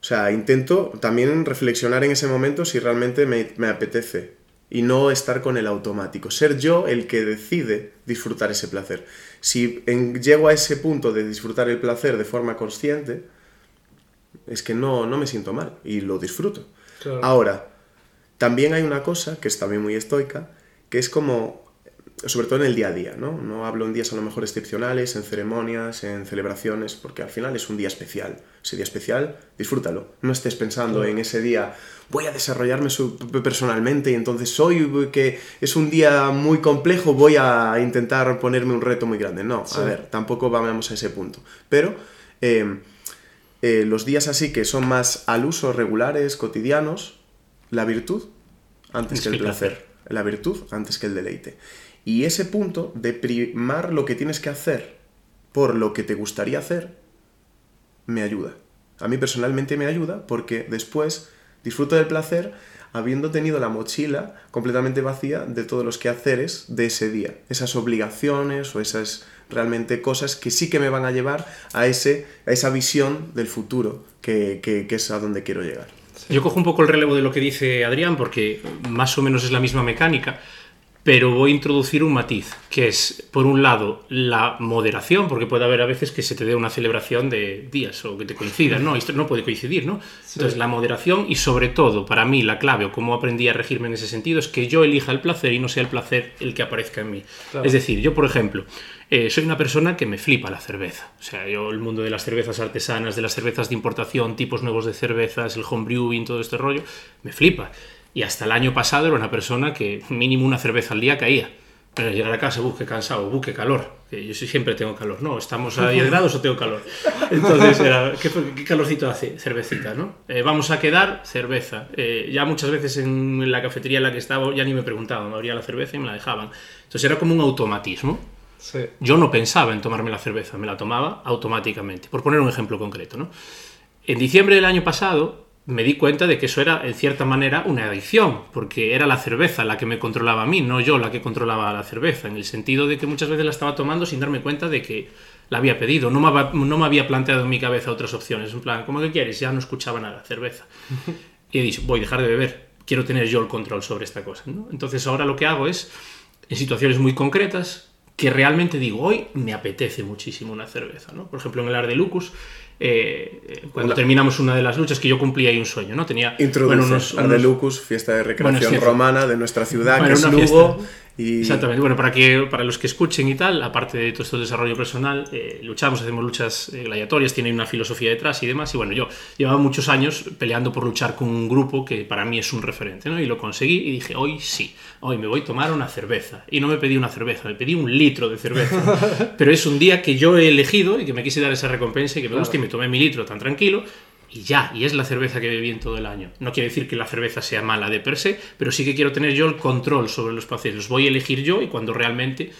O sea, intento también reflexionar en ese momento si realmente me, me apetece y no estar con el automático. Ser yo el que decide disfrutar ese placer. Si en- llego a ese punto de disfrutar el placer de forma consciente, es que no, no me siento mal y lo disfruto. Claro. Ahora, también hay una cosa que es también muy estoica, que es como, sobre todo en el día a día, ¿no? No hablo en días a lo mejor excepcionales, en ceremonias, en celebraciones, porque al final es un día especial. Ese día especial, disfrútalo. No estés pensando en ese día, voy a desarrollarme personalmente y entonces hoy que es un día muy complejo, voy a intentar ponerme un reto muy grande. No, Sí. a ver, tampoco vamos a ese punto. Pero... eh, eh, los días así que son más al uso, regulares, cotidianos, la virtud antes que el placer. La virtud antes que el deleite. Y ese punto de primar lo que tienes que hacer por lo que te gustaría hacer, me ayuda. A mí personalmente me ayuda porque después disfruto del placer habiendo tenido la mochila completamente vacía de todos los quehaceres de ese día. Esas obligaciones o esas realmente cosas que sí que me van a llevar a, ese, a esa visión del futuro que, es a donde quiero llegar. Yo cojo un poco el relevo de lo que dice Adrián, porque más o menos es la misma mecánica, pero voy a introducir un matiz, que es, por un lado, la moderación, porque puede haber a veces que se te dé una celebración de días o que te coincidan, ¿no? Esto no puede coincidir, ¿no? Entonces, la moderación y, sobre todo, para mí, la clave o cómo aprendí a regirme en ese sentido es que yo elija el placer y no sea el placer el que aparezca en mí. Claro. Es decir, yo, por ejemplo, eh, soy una persona que me flipa la cerveza. O sea, yo el mundo de las cervezas artesanas, de las cervezas de importación, tipos nuevos de cervezas, el homebrewing, todo este rollo, me flipa. Y hasta el año pasado era una persona que mínimo una cerveza al día caía. Pero llegar a casa, busque cansado, busque calor. Que yo siempre tengo calor. No, estamos a 10 grados o tengo calor. Entonces era, ¿qué, qué calorcito hace? Cervecita, ¿no? Eh, vamos a quedar, cerveza. Eh, ya muchas veces en la cafetería en la que estaba ya ni me preguntaban, me abría la cerveza y me la dejaban. Entonces era como un automatismo. Sí. Yo no pensaba en tomarme la cerveza, me la tomaba automáticamente. Por poner un ejemplo concreto, ¿no? En diciembre del año pasado me di cuenta de que eso era, en cierta manera, una adicción, porque era la cerveza la que me controlaba a mí, no yo la que controlaba a la cerveza, en el sentido de que muchas veces la estaba tomando sin darme cuenta de que la había pedido, no me, no me había planteado en mi cabeza otras opciones, en plan, ¿cómo que quieres? Ya no escuchaba nada, cerveza. Y he dicho, voy a dejar de beber, quiero tener yo el control sobre esta cosa. ¿no? Entonces ahora lo que hago es, en situaciones muy concretas, que realmente digo, hoy me apetece muchísimo una cerveza. ¿no? Por ejemplo, en el Ar de Lucus, eh, cuando terminamos una de las luchas, que yo cumplí ahí un sueño, ¿no? Tenía bueno, unos- unos- Ardelucus, fiesta de recreación Bueno, romana de nuestra ciudad, Bueno, que es Lugo. fiesta. Y Exactamente. Bueno, para, que, para los que escuchen y tal, aparte de todo esto de desarrollo personal, eh, luchamos, hacemos luchas eh, gladiatorias, tiene una filosofía detrás y demás. Y bueno, yo llevaba muchos años peleando por luchar con un grupo que para mí es un referente, ¿no? Y lo conseguí y dije, hoy sí, hoy me voy a tomar una cerveza. Y no me pedí una cerveza, me pedí un litro de cerveza. Pero es un día que yo he elegido y que me quise dar esa recompensa y que me gusta y me tomé mi litro tan tranquilo. Y ya, y es la cerveza que bebí en todo el año. No quiere decir que la cerveza sea mala de per se, pero sí que quiero tener yo el control sobre los placeres. Los voy a elegir yo y cuando realmente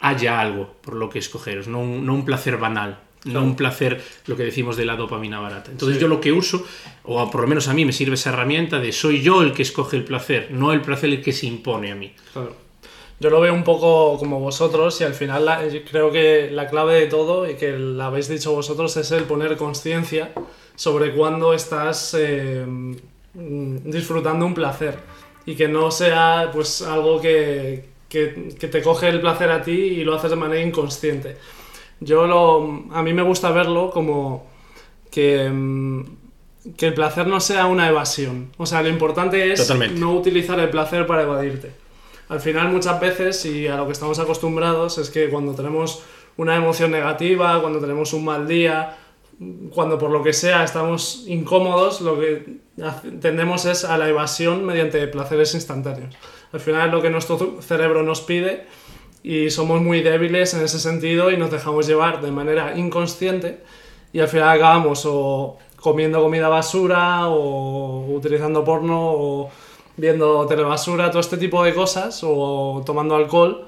haya algo por lo que escogeros, no un, no un placer banal, no un placer, lo que decimos de la dopamina barata. Entonces yo lo que uso, o por lo menos a mí me sirve esa herramienta de soy yo el que escoge el placer, no el placer el que se impone a mí. Claro. Yo lo veo un poco como vosotros y al final la- creo que la clave de todo y que la habéis dicho vosotros es el poner conciencia sobre cuándo estás eh, disfrutando un placer y que no sea pues algo que, que- que te coge el placer a ti y lo haces de manera inconsciente. Yo lo, a mí me gusta verlo como que, mm, que el placer no sea una evasión. O sea, lo importante es Totalmente. no utilizar el placer para evadirte. Al final muchas veces, y a lo que estamos acostumbrados, es que cuando tenemos una emoción negativa, cuando tenemos un mal día, cuando por lo que sea estamos incómodos, lo que tendemos es a la evasión mediante placeres instantáneos. Al final es lo que nuestro cerebro nos pide y somos muy débiles en ese sentido y nos dejamos llevar de manera inconsciente y al final acabamos o comiendo comida basura o utilizando porno o viendo telebasura, todo este tipo de cosas o tomando alcohol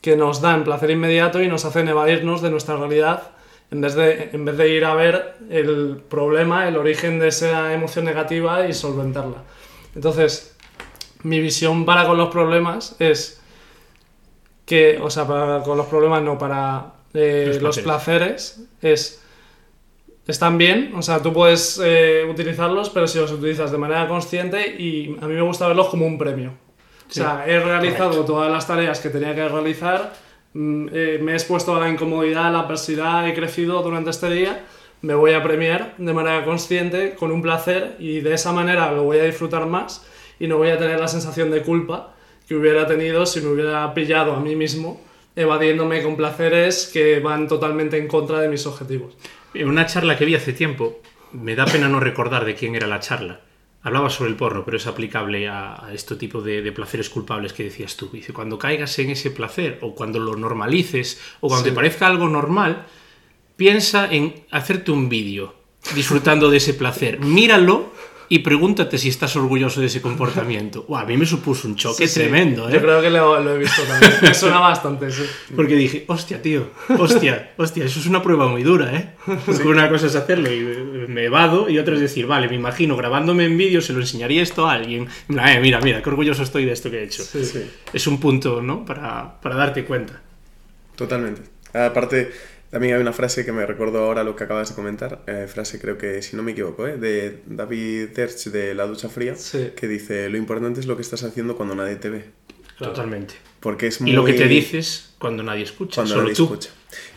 que nos dan placer inmediato y nos hacen evadirnos de nuestra realidad en vez de, en vez de ir a ver el problema, el origen de esa emoción negativa y solventarla. Entonces, mi visión para con los problemas es que, o sea, para con los problemas no, para eh, Los los, placeres. placeres es están bien, o sea, tú puedes eh, utilizarlos, pero si los utilizas de manera consciente y a mí me gusta verlos como un premio. O sea, he realizado todas las tareas que tenía que realizar, mm, eh, me he expuesto a la incomodidad, a la adversidad, he crecido durante este día, me voy a premiar de manera consciente, con un placer, y de esa manera lo voy a disfrutar más y no voy a tener la sensación de culpa que hubiera tenido si me hubiera pillado a mí mismo evadiéndome con placeres que van totalmente en contra de mis objetivos. En una charla que vi hace tiempo, me da pena no recordar de quién era la charla. Hablaba sobre el porno, pero es aplicable a, a este tipo de, de placeres culpables que decías tú. Dice, cuando caigas en ese placer, o cuando lo normalices, o cuando Sí. te parezca algo normal, piensa en hacerte un vídeo disfrutando de ese placer. Míralo y pregúntate si estás orgulloso de ese comportamiento. Buah, a mí me supuso un choque Sí, sí. tremendo, ¿eh? Yo creo que lo, lo he visto también. Me suena bastante, sí. Porque dije, hostia, tío, hostia, hostia, eso es una prueba muy dura, ¿eh? Porque una cosa es hacerlo y me evado, y otra es decir, vale, me imagino grabándome en vídeo, se lo enseñaría esto a alguien. "Eh, mira, mira, qué orgulloso estoy de esto que he hecho. Sí. Sí, Es un punto, ¿no? Para, para darte cuenta. totalmente. Aparte, también hay una frase que me recordó ahora lo que acabas de comentar, eh, frase creo que, si no me equivoco, ¿eh? de David Terch de La Ducha Fría, Sí. que dice, lo importante es lo que estás haciendo cuando nadie te ve. Totalmente. Porque es muy... Y lo que te dices cuando nadie escucha, cuando solo nadie tú. escucha.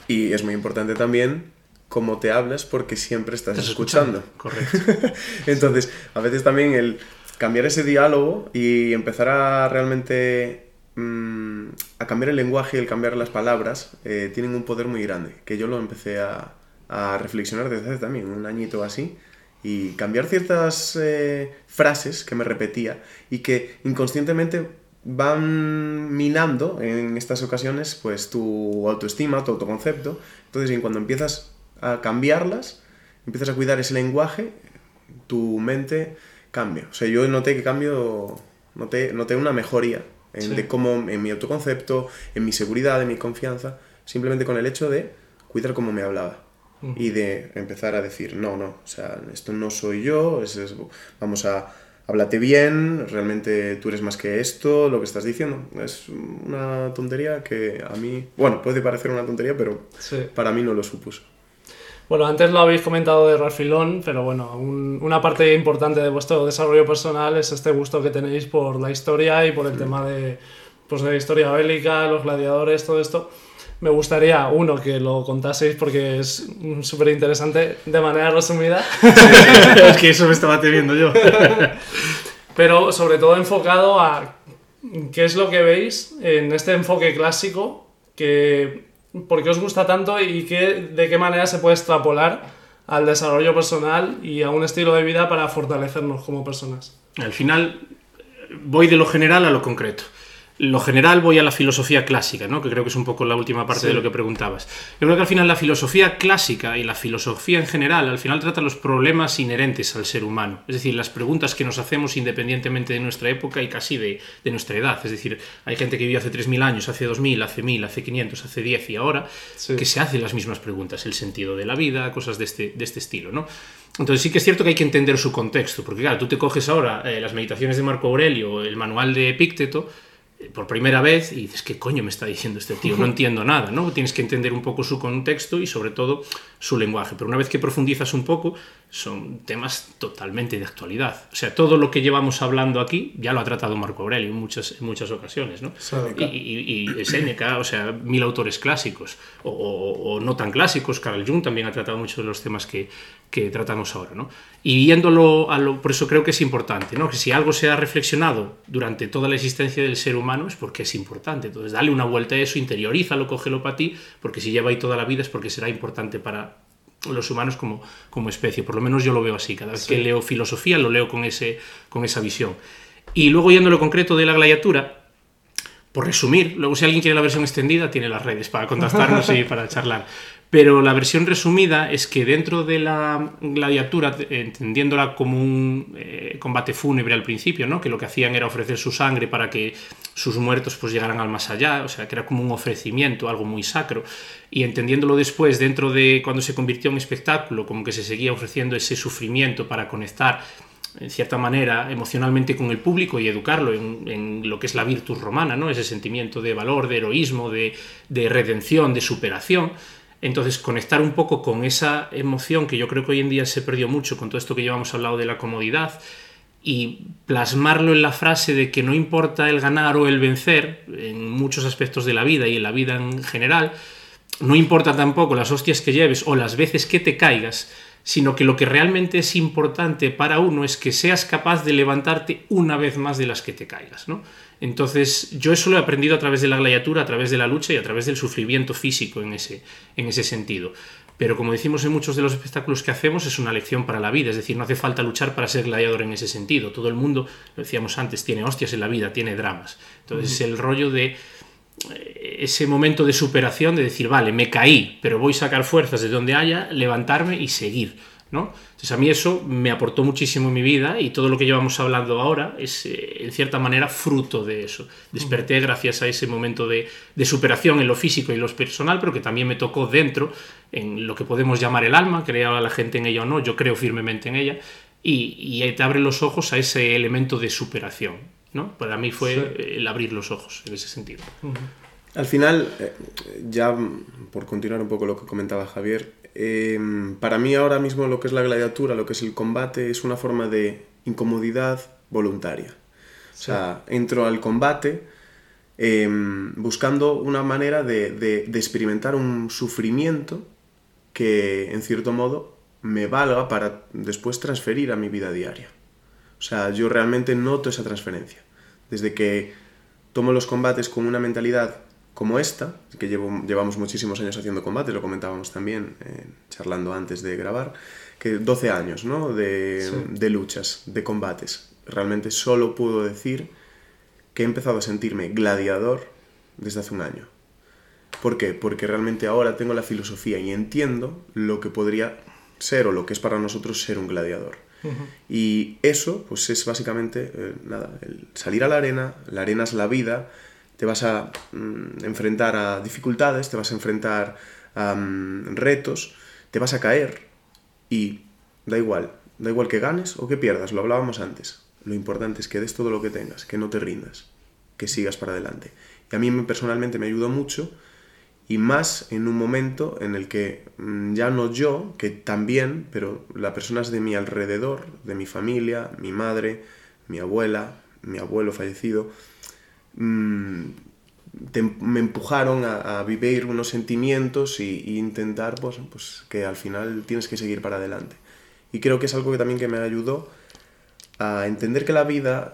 Y es muy importante también cómo te hablas porque siempre estás, Estás escuchando. Correcto. Entonces, a veces también el cambiar ese diálogo y empezar a realmente mm, a cambiar el lenguaje y el cambiar las palabras eh, tienen un poder muy grande, que yo lo empecé a, reflexionar desde hace también un añito así y cambiar ciertas eh, frases que me repetía y que inconscientemente van minando en estas ocasiones pues tu autoestima, tu autoconcepto. Entonces, y cuando empiezas a cambiarlas, empiezas a cuidar ese lenguaje, tu mente cambia. O sea, yo noté que cambio, noté, noté una mejoría en, de cómo, en mi autoconcepto, en mi seguridad, en mi confianza, simplemente con el hecho de cuidar cómo me hablaba. Y de empezar a decir, no, no, o sea, esto no soy yo, es, vamos a, háblate bien, realmente tú eres más que esto, lo que estás diciendo. Es una tontería que a mí, bueno, puede parecer una tontería, pero para mí no lo supuso. Bueno, antes lo habéis comentado de Ralphilón, pero bueno, una parte importante de vuestro desarrollo personal es este gusto que tenéis por la historia y por el tema de, pues, de la historia bélica, los gladiadores, todo esto me gustaría, uno, que lo contaseis porque es súper interesante de manera resumida. es que eso me estaba teniendo yo. Pero sobre todo enfocado a qué es lo que veis en este enfoque clásico, que, por qué os gusta tanto y qué, de qué manera se puede extrapolar al desarrollo personal y a un estilo de vida para fortalecernos como personas. Al final voy de lo general a lo concreto lo general voy a la filosofía clásica, ¿no? que creo que es un poco la última parte de lo que preguntabas. Yo creo que al final la filosofía clásica y la filosofía en general al final trata los problemas inherentes al ser humano, es decir, las preguntas que nos hacemos independientemente de nuestra época y casi de, nuestra edad. Es decir, hay gente que vivió hace 3.000 años, hace 2.000, hace 1.000, hace 500, hace 10 y ahora que se hacen las mismas preguntas, el sentido de la vida, cosas de este, de este estilo. ¿no? Entonces sí que es cierto que hay que entender su contexto, porque claro, tú te coges ahora eh, las meditaciones de Marco Aurelio, el manual de Epícteto, por primera vez y dices, ¿qué coño me está diciendo este tío? No entiendo nada, ¿no? Tienes que entender un poco su contexto y sobre todo su lenguaje. Pero una vez que profundizas un poco, son temas totalmente de actualidad. O sea, todo lo que llevamos hablando aquí ya lo ha tratado Marco Aurelio en muchas, en muchas ocasiones, ¿no? Y, y, y, Seneca, o sea, mil autores clásicos, o, o, no tan clásicos, Carl Jung también ha tratado muchos de los temas que, que tratamos ahora, ¿no? Y viéndolo, a lo, por eso creo que es importante, ¿no? Que si algo se ha reflexionado durante toda la existencia del ser humano es porque es importante. Entonces, dale una vuelta a eso, interiorízalo, cógelo para ti, porque si lleva ahí toda la vida es porque será importante para, los humanos como, como especie. Por lo menos yo lo veo así. Cada vez que leo filosofía lo leo con, ese, con esa visión. Y luego yendo a lo concreto de la gladiatura, por resumir, luego si alguien quiere la versión extendida, tiene las redes para contactarnos y para charlar. Pero la versión resumida es que dentro de la gladiatura, entendiéndola como un eh, combate fúnebre al principio, ¿no? que lo que hacían era ofrecer su sangre para que sus muertos pues, llegaran al más allá, o sea, que era como un ofrecimiento, algo muy sacro, y entendiéndolo después dentro de cuando se convirtió en espectáculo, como que se seguía ofreciendo ese sufrimiento para conectar en cierta manera emocionalmente con el público y educarlo en, en, lo que es la virtud romana, ¿no? ese sentimiento de valor, de heroísmo, de, de redención, de superación entonces, conectar un poco con esa emoción que yo creo que hoy en día se perdió mucho con todo esto que llevamos hablado de la comodidad y plasmarlo en la frase de que no importa el ganar o el vencer en muchos aspectos de la vida y en la vida en general, no importa tampoco las hostias que lleves o las veces que te caigas, sino que lo que realmente es importante para uno es que seas capaz de levantarte una vez más de las que te caigas, ¿no? Entonces, yo eso lo he aprendido a través de la gladiatura, a través de la lucha y a través del sufrimiento físico en ese, en ese sentido. Pero como decimos en muchos de los espectáculos que hacemos, es una lección para la vida, es decir, no hace falta luchar para ser gladiador en ese sentido. Todo el mundo, lo decíamos antes, tiene hostias en la vida, tiene dramas. Entonces, es el rollo de eh, ese momento de superación, de decir, vale, me caí, pero voy a sacar fuerzas de donde haya, levantarme y seguir ¿no? Entonces a mí eso me aportó muchísimo en mi vida y todo lo que llevamos hablando ahora es eh, en cierta manera fruto de eso. Desperté gracias a ese momento de, superación en lo físico y lo personal, pero que también me tocó dentro, en lo que podemos llamar el alma, creaba la gente en ella o no, yo creo firmemente en ella, y, te abre los ojos a ese elemento de superación. ¿no? Para mí fue el abrir los ojos en ese sentido. Al final, eh, ya por continuar un poco lo que comentaba Javier, Em, para mí ahora mismo lo que es la gladiatura, lo que es el combate, es una forma de incomodidad voluntaria. O sea, entro al combate em, buscando una manera de, de, experimentar un sufrimiento que, en cierto modo, me valga para después transferir a mi vida diaria. O sea, yo realmente noto esa transferencia. Desde que tomo los combates con una mentalidad como esta, que llevo, llevamos muchísimos años haciendo combate, lo comentábamos también, eh, charlando antes de grabar, que 12 años ¿no? de, de luchas, de combates. Realmente solo puedo decir que he empezado a sentirme gladiador desde hace un año. ¿Por qué? Porque realmente ahora tengo la filosofía y entiendo lo que podría ser o lo que es para nosotros ser un gladiador. Y eso, pues es básicamente, eh, nada, el salir a la arena, la arena es la vida, te vas a mm, enfrentar a dificultades, te vas a enfrentar a mm, retos, te vas a caer y da igual, da igual que ganes o que pierdas, lo hablábamos antes. Lo importante es que des todo lo que tengas, que no te rindas, que sigas para adelante. Y a mí personalmente me ayudó mucho y más en un momento en el que mm, ya no yo, que también, pero las personas de mi alrededor, de mi familia, mi madre, mi abuela, mi abuelo fallecido, mm, me empujaron a, vivir unos sentimientos y, intentar pues, pues, que al final tienes que seguir para adelante. Y creo que es algo que también que me ayudó a entender que la vida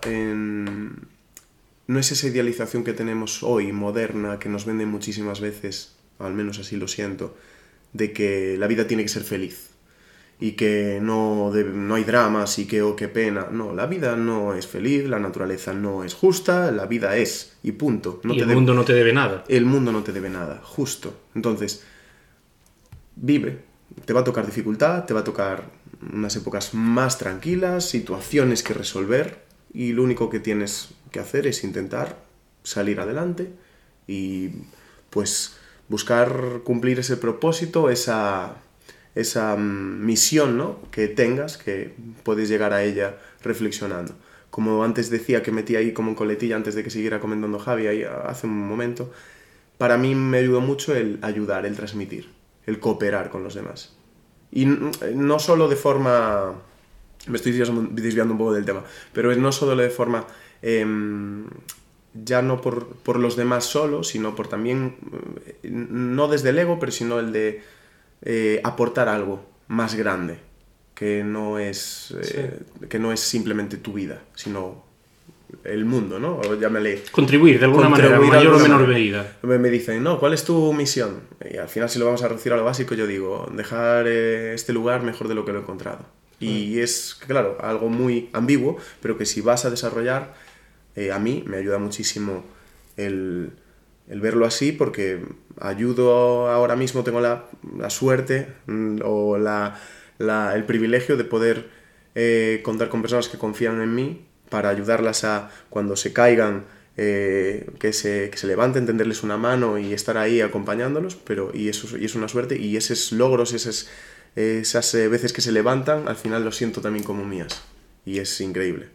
no es esa idealización que tenemos hoy, moderna, que nos venden muchísimas veces, al menos así lo siento, de que la vida tiene que ser feliz y que no, no hay dramas y que, oh, qué pena. No, la vida no es feliz, la naturaleza no es justa, la vida es y punto. y el mundo no te debe nada. El mundo no te debe nada, justo. Entonces, vive. Te va a tocar dificultad, te va a tocar unas épocas más tranquilas, situaciones que resolver y lo único que tienes que hacer es intentar salir adelante y pues buscar cumplir ese propósito, esa, esa mm, misión ¿no? que tengas, que puedes llegar a ella reflexionando. Como antes decía que metí ahí como un coletilla antes de que siguiera comentando Javi ahí hace un momento, para mí me ayudó mucho el ayudar, el transmitir, el cooperar con los demás. Y no solo de forma... Me estoy desviando un poco del tema, pero no solo de forma Em, ya no por, los demás solo, sino por también, eh, no desde el ego, pero sino el de eh, aportar algo más grande, que no, es, eh, que no es simplemente tu vida, sino el mundo, ¿no? O llámale... Contribuir de alguna manera, mayor o menor medida. Me, me dicen, no, ¿cuál es tu misión? Y al final si lo vamos a reducir a lo básico, yo digo, dejar este lugar mejor de lo que lo he encontrado. Y mm. es, claro, algo muy ambiguo, pero que si vas a desarrollar eh, a mí me ayuda muchísimo el, verlo así porque ayudo ahora mismo, tengo la, suerte mm, o el privilegio de poder eh, contar con personas que confían en mí para ayudarlas a cuando se caigan, eh, que, se, que, se, levanten, tenderles una mano y estar ahí acompañándolos, pero y eso y es una suerte y esos logros, esas, esas veces que se levantan, al final lo siento también como mías y es increíble.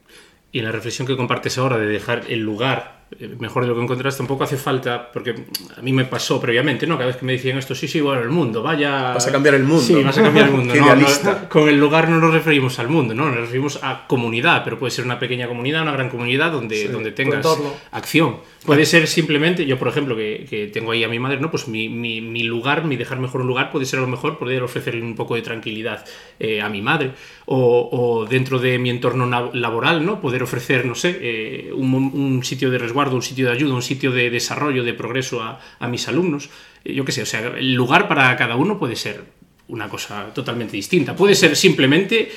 Y en la reflexión que compartes ahora de dejar el lugar eh, mejor de lo que encontraste, tampoco hace falta, porque a mí me pasó previamente, ¿no? Cada vez que me decían esto, sí, sí, bueno, el mundo, vaya... Vas a cambiar el mundo. Sí, vas a cambiar el mundo. no, con el lugar no nos referimos al mundo, ¿no? Nos referimos a comunidad, pero puede ser una pequeña comunidad, una gran comunidad donde, donde tengas acción. Puede ser simplemente, yo por ejemplo, que, que, tengo ahí a mi madre, ¿no? Pues mi, mi, mi, lugar, mi dejar mejor un lugar, puede ser a lo mejor poder ofrecerle un poco de tranquilidad eh, a mi madre. O, o, dentro de mi entorno laboral, ¿no? Poder ofrecer, no sé, eh, un, un sitio de resguardo un sitio de ayuda, un sitio de desarrollo, de progreso a, mis alumnos. Eh, yo qué sé, o sea, el lugar para cada uno puede ser una cosa totalmente distinta. Puede ser simplemente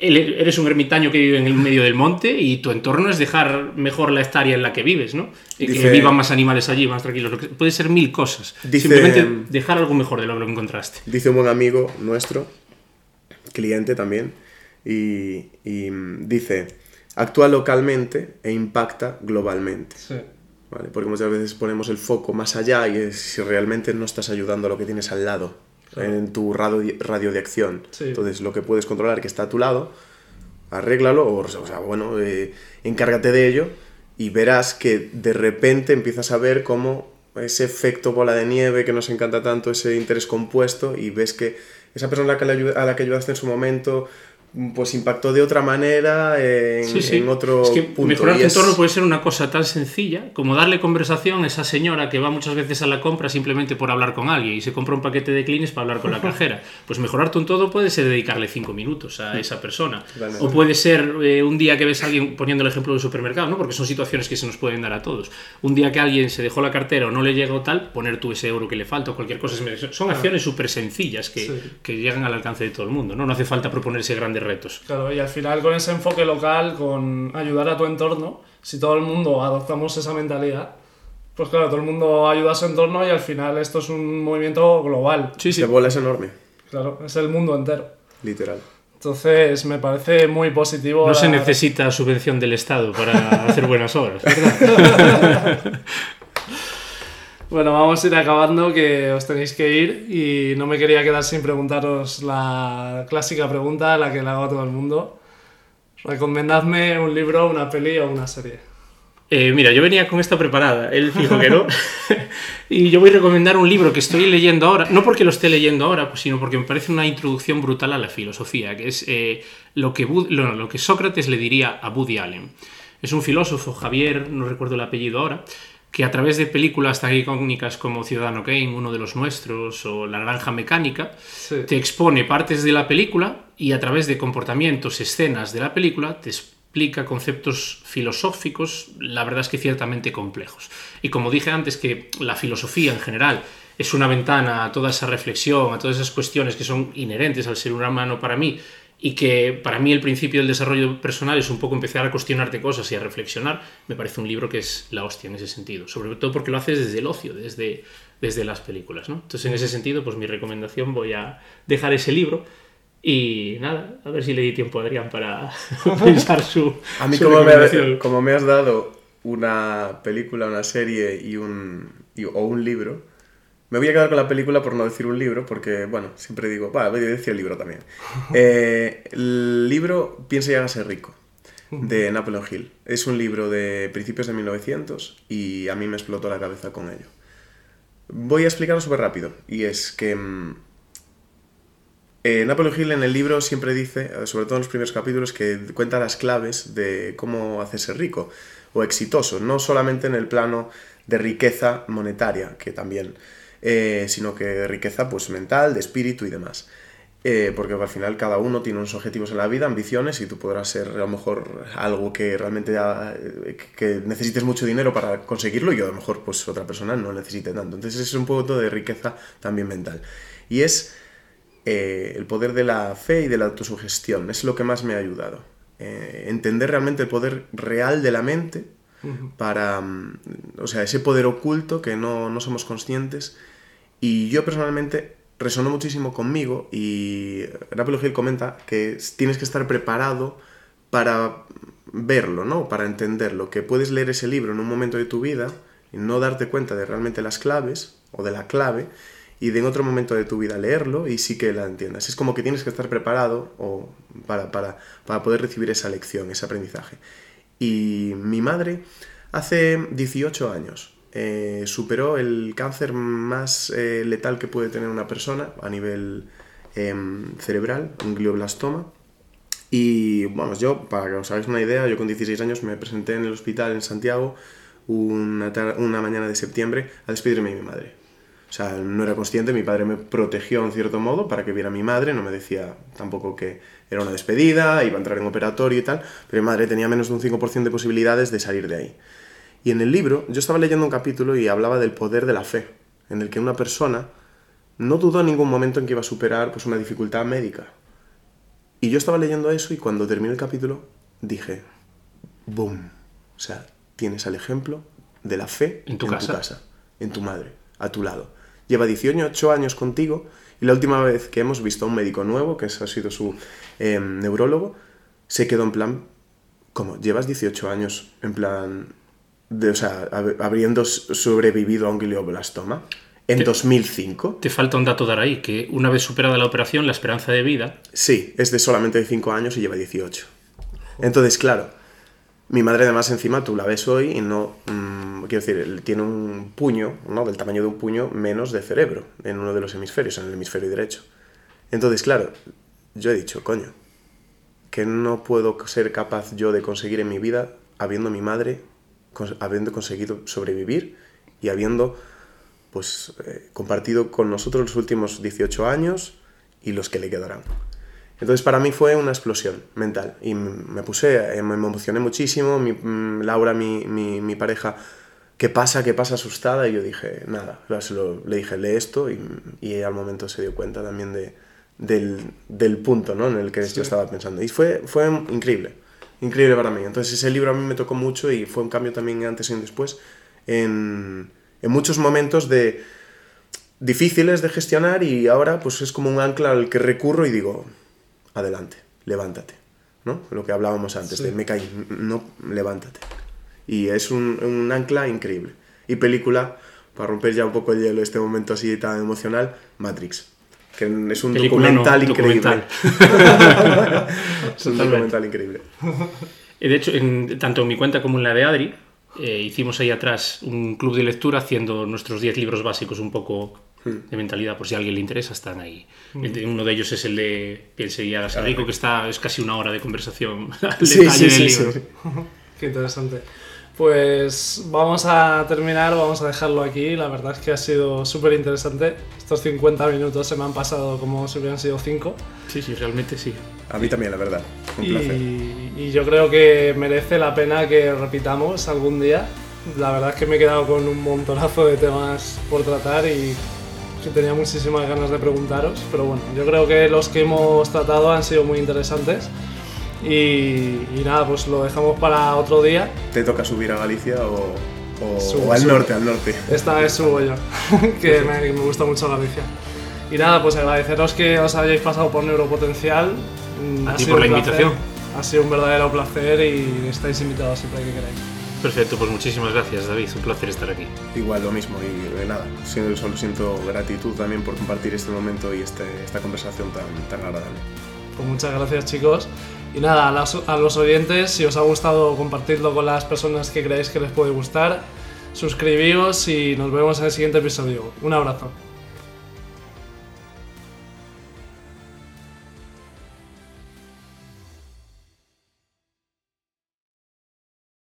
eres un ermitaño que vive en el medio del monte y tu entorno es dejar mejor la hectárea en la que vives, ¿no? que vivan más animales allí, más tranquilos. Puede ser mil cosas. Simplemente dejar algo mejor de lo que encontraste. Dice un buen amigo nuestro, cliente también, y, y dice, actúa localmente e impacta globalmente. ¿vale? Porque muchas veces ponemos el foco más allá y si realmente no estás ayudando a lo que tienes al lado, en tu radio, radio de acción. Entonces, lo que puedes controlar que está a tu lado, arréglalo, o, o sea, bueno, eh, encárgate de ello y verás que de repente empiezas a ver cómo ese efecto bola de nieve que nos encanta tanto, ese interés compuesto, y ves que esa persona a la que, ayudaste en su momento pues impactó de otra manera en, Sí, sí. en otro es que punto. mejorar tu es- entorno puede ser una cosa tan sencilla como darle conversación a esa señora que va muchas veces a la compra simplemente por hablar con alguien y se compra un paquete de clines para hablar con la cajera. Pues mejorar tu entorno puede ser dedicarle cinco minutos a esa persona. Totalmente. O puede ser eh, un día que ves a alguien, poniendo el ejemplo del supermercado, ¿no? porque son situaciones que se nos pueden dar a todos. Un día que alguien se dejó la cartera o no le llegó tal, poner tú ese euro que le falta o cualquier cosa. Son acciones súper sencillas que, Sí. que llegan al alcance de todo el mundo. ¿no? no hace falta proponerse grandes retos. Claro, y al final con ese enfoque local, con ayudar a tu entorno, si todo el mundo adoptamos esa mentalidad, pues claro, todo el mundo ayuda a su entorno y al final esto es un movimiento global. Sí, Esa bola es enorme, Claro, es el mundo entero. literal. Entonces me parece muy positivo. No se la- necesita subvención del Estado para hacer buenas obras, ¿verdad? Bueno, vamos a ir acabando, que os tenéis que ir y no me quería quedar sin preguntaros la clásica pregunta, la que le hago a todo el mundo. Recomendadme un libro, una peli o una serie. Eh, mira, yo venía con esta preparada, él fijo que no. y yo voy a recomendar un libro que estoy leyendo ahora, no porque lo esté leyendo ahora, pues, sino porque me parece una introducción brutal a la filosofía, que es eh, lo, que Bud- lo, lo que Sócrates le diría a Woody Allen. Es un filósofo, Javier, no recuerdo el apellido ahora, que a través de películas tan icónicas como Ciudadano Kane, uno de los nuestros, o La Naranja Mecánica, Sí. te expone partes de la película y a través de comportamientos, escenas de la película, te explica conceptos filosóficos, la verdad es que ciertamente complejos. Y como dije antes que la filosofía en general es una ventana a toda esa reflexión, a todas esas cuestiones que son inherentes al ser humano para mí, y que para mí el principio del desarrollo personal es un poco empezar a cuestionarte cosas y a reflexionar, me parece un libro que es la hostia en ese sentido, sobre todo porque lo haces desde el ocio, desde, desde las películas. ¿no? Entonces en ese sentido, pues mi recomendación voy a dejar ese libro y nada, a ver si le di tiempo a Adrián para pensar su... A mí su como me, como me has dado una película, una serie y un, y- o un libro, me voy a quedar con la película por no decir un libro, porque, bueno, siempre digo, va, voy a decir el libro también. Eh, el libro Piensa y hágase rico, de Napoleon Hill. Es un libro de principios de 1900 y a mí me explotó la cabeza con ello. Voy a explicarlo súper rápido, y es que... mm, eh, Napoleon Hill en el libro siempre dice, eh, sobre todo en los primeros capítulos, que cuenta las claves de cómo hacerse rico o exitoso, no solamente en el plano de riqueza monetaria, que también, eh, sino que riqueza pues, mental, de espíritu y demás. Eh, porque al final cada uno tiene unos objetivos en la vida, ambiciones, y tú podrás ser a lo mejor algo que realmente ah, que necesites mucho dinero para conseguirlo y a lo mejor pues otra persona no necesite tanto. Entonces es un poco de riqueza también mental. Y es eh, el poder de la fe y de la autosugestión. Es lo que más me ha ayudado. Entender realmente el poder real de la mente para, mm, o sea, ese poder oculto que no, no somos conscientes. Y yo personalmente resonó muchísimo conmigo y Napoleon Hill comenta que tienes que estar preparado para verlo, ¿no? Para entenderlo, que puedes leer ese libro en un momento de tu vida y no darte cuenta de realmente las claves o de la clave y en otro momento de tu vida leerlo y sí que la entiendas. Es como que tienes que estar preparado o para, para, para poder recibir esa lección, ese aprendizaje. Y mi madre hace 18 años eh, superó el cáncer más eh, letal que puede tener una persona a nivel em, cerebral, un glioblastoma. Y vamos, yo, para que os hagáis una idea, yo con 16 años me presenté en el hospital en Santiago una, mañana de septiembre a despedirme de mi madre. O sea, no era consciente, mi padre me protegió en cierto modo para que viera a mi madre, no me decía tampoco que era una despedida, iba a entrar en operatorio y tal, pero mi madre tenía menos de un 5% de posibilidades de salir de ahí. Y en el libro, yo estaba leyendo un capítulo y hablaba del poder de la fe, en el que una persona no dudó en ningún momento en que iba a superar pues, una dificultad médica. Y yo estaba leyendo eso y cuando terminé el capítulo dije, ¡boom! O sea, tienes al ejemplo de la fe En tu casa. en tu madre, a tu lado. Lleva 18 años contigo y la última vez que hemos visto a un médico nuevo, que ha sido su eh, neurólogo, se quedó en plan, ¿cómo? Llevas 18 años en plan, de, o sea, hab- habiendo sobrevivido a un glioblastoma en 2005. Te falta un dato dar ahí, que una vez superada la operación, la esperanza de vida Sí, es de solamente de 5 años y lleva 18. Entonces, claro, mi madre además encima tú la ves hoy y no, mm, quiero decir, tiene un puño, ¿no? Del tamaño de un puño menos de cerebro en uno de los hemisferios, en el hemisferio derecho. Entonces, claro, yo he dicho, coño, que no puedo ser capaz yo de conseguir en mi vida habiendo mi madre, habiendo conseguido sobrevivir y habiendo pues eh, compartido con nosotros los últimos 18 años y los que le quedarán. Entonces para mí fue una explosión mental y me puse, eh, me emocioné muchísimo, mi- Laura, mi, mi, mi pareja, ¿qué pasa? ¿Qué pasa? Asustada y yo dije, nada, lo- le dije, lee esto y, y al momento se dio cuenta también de, del, del punto ¿no? en el que yo estaba pensando. Y fue, fue increíble, increíble para mí. Entonces ese libro a mí me tocó mucho y fue un cambio también antes y después en, en muchos momentos de difíciles de gestionar y ahora pues es como un ancla al que recurro y digo, adelante, levántate, ¿no? Lo que hablábamos antes, Sí. de me caí, no, levántate. Y es un, un ancla increíble. Y película, para romper ya un poco el hielo este momento así tan emocional, Matrix. Que es un Película no, documental increíble. documental. es un documental increíble. De hecho, en- tanto en mi cuenta como en la de Adri, eh, hicimos ahí atrás un club de lectura haciendo nuestros 10 libros básicos un poco de mentalidad, por si a alguien le interesa, están ahí. De- Uno de ellos es el de Piense y hágase rico, que está, es casi una hora de conversación al Sí, detalle sí, del sí, libro. sí. Qué interesante. Pues vamos a terminar, vamos a dejarlo aquí. La verdad es que ha sido súper interesante. Estos 50 minutos se me han pasado como si hubieran sido 5. Sí, sí, realmente sí. A mí también, la verdad. Un Y, placer. y yo creo que merece la pena que repitamos algún día. La verdad es que me he quedado con un montonazo de temas por tratar y que tenía muchísimas ganas de preguntaros. Pero bueno, yo creo que los que hemos tratado han sido muy interesantes. Y, y nada, pues lo dejamos para otro día. ¿Te toca subir a Galicia o, o- Subo, o al subo. norte, al norte? Esta vez subo yo, que me, me gusta mucho Galicia. Y nada, pues agradeceros que os hayáis pasado por Neuropotencial. Mm, A ha ti por la placer. invitación. Ha sido un verdadero placer y estáis invitados siempre que queráis. Perfecto, pues muchísimas gracias, David. Un placer estar aquí. Igual lo mismo y de nada, solo, solo siento gratitud también por compartir este momento y este, esta conversación tan, tan agradable. Pues muchas gracias chicos. Y nada, a, las- a los oyentes, si os ha gustado, compartidlo con las personas que creáis que les puede gustar. Suscribíos y nos vemos en el siguiente episodio. Un abrazo.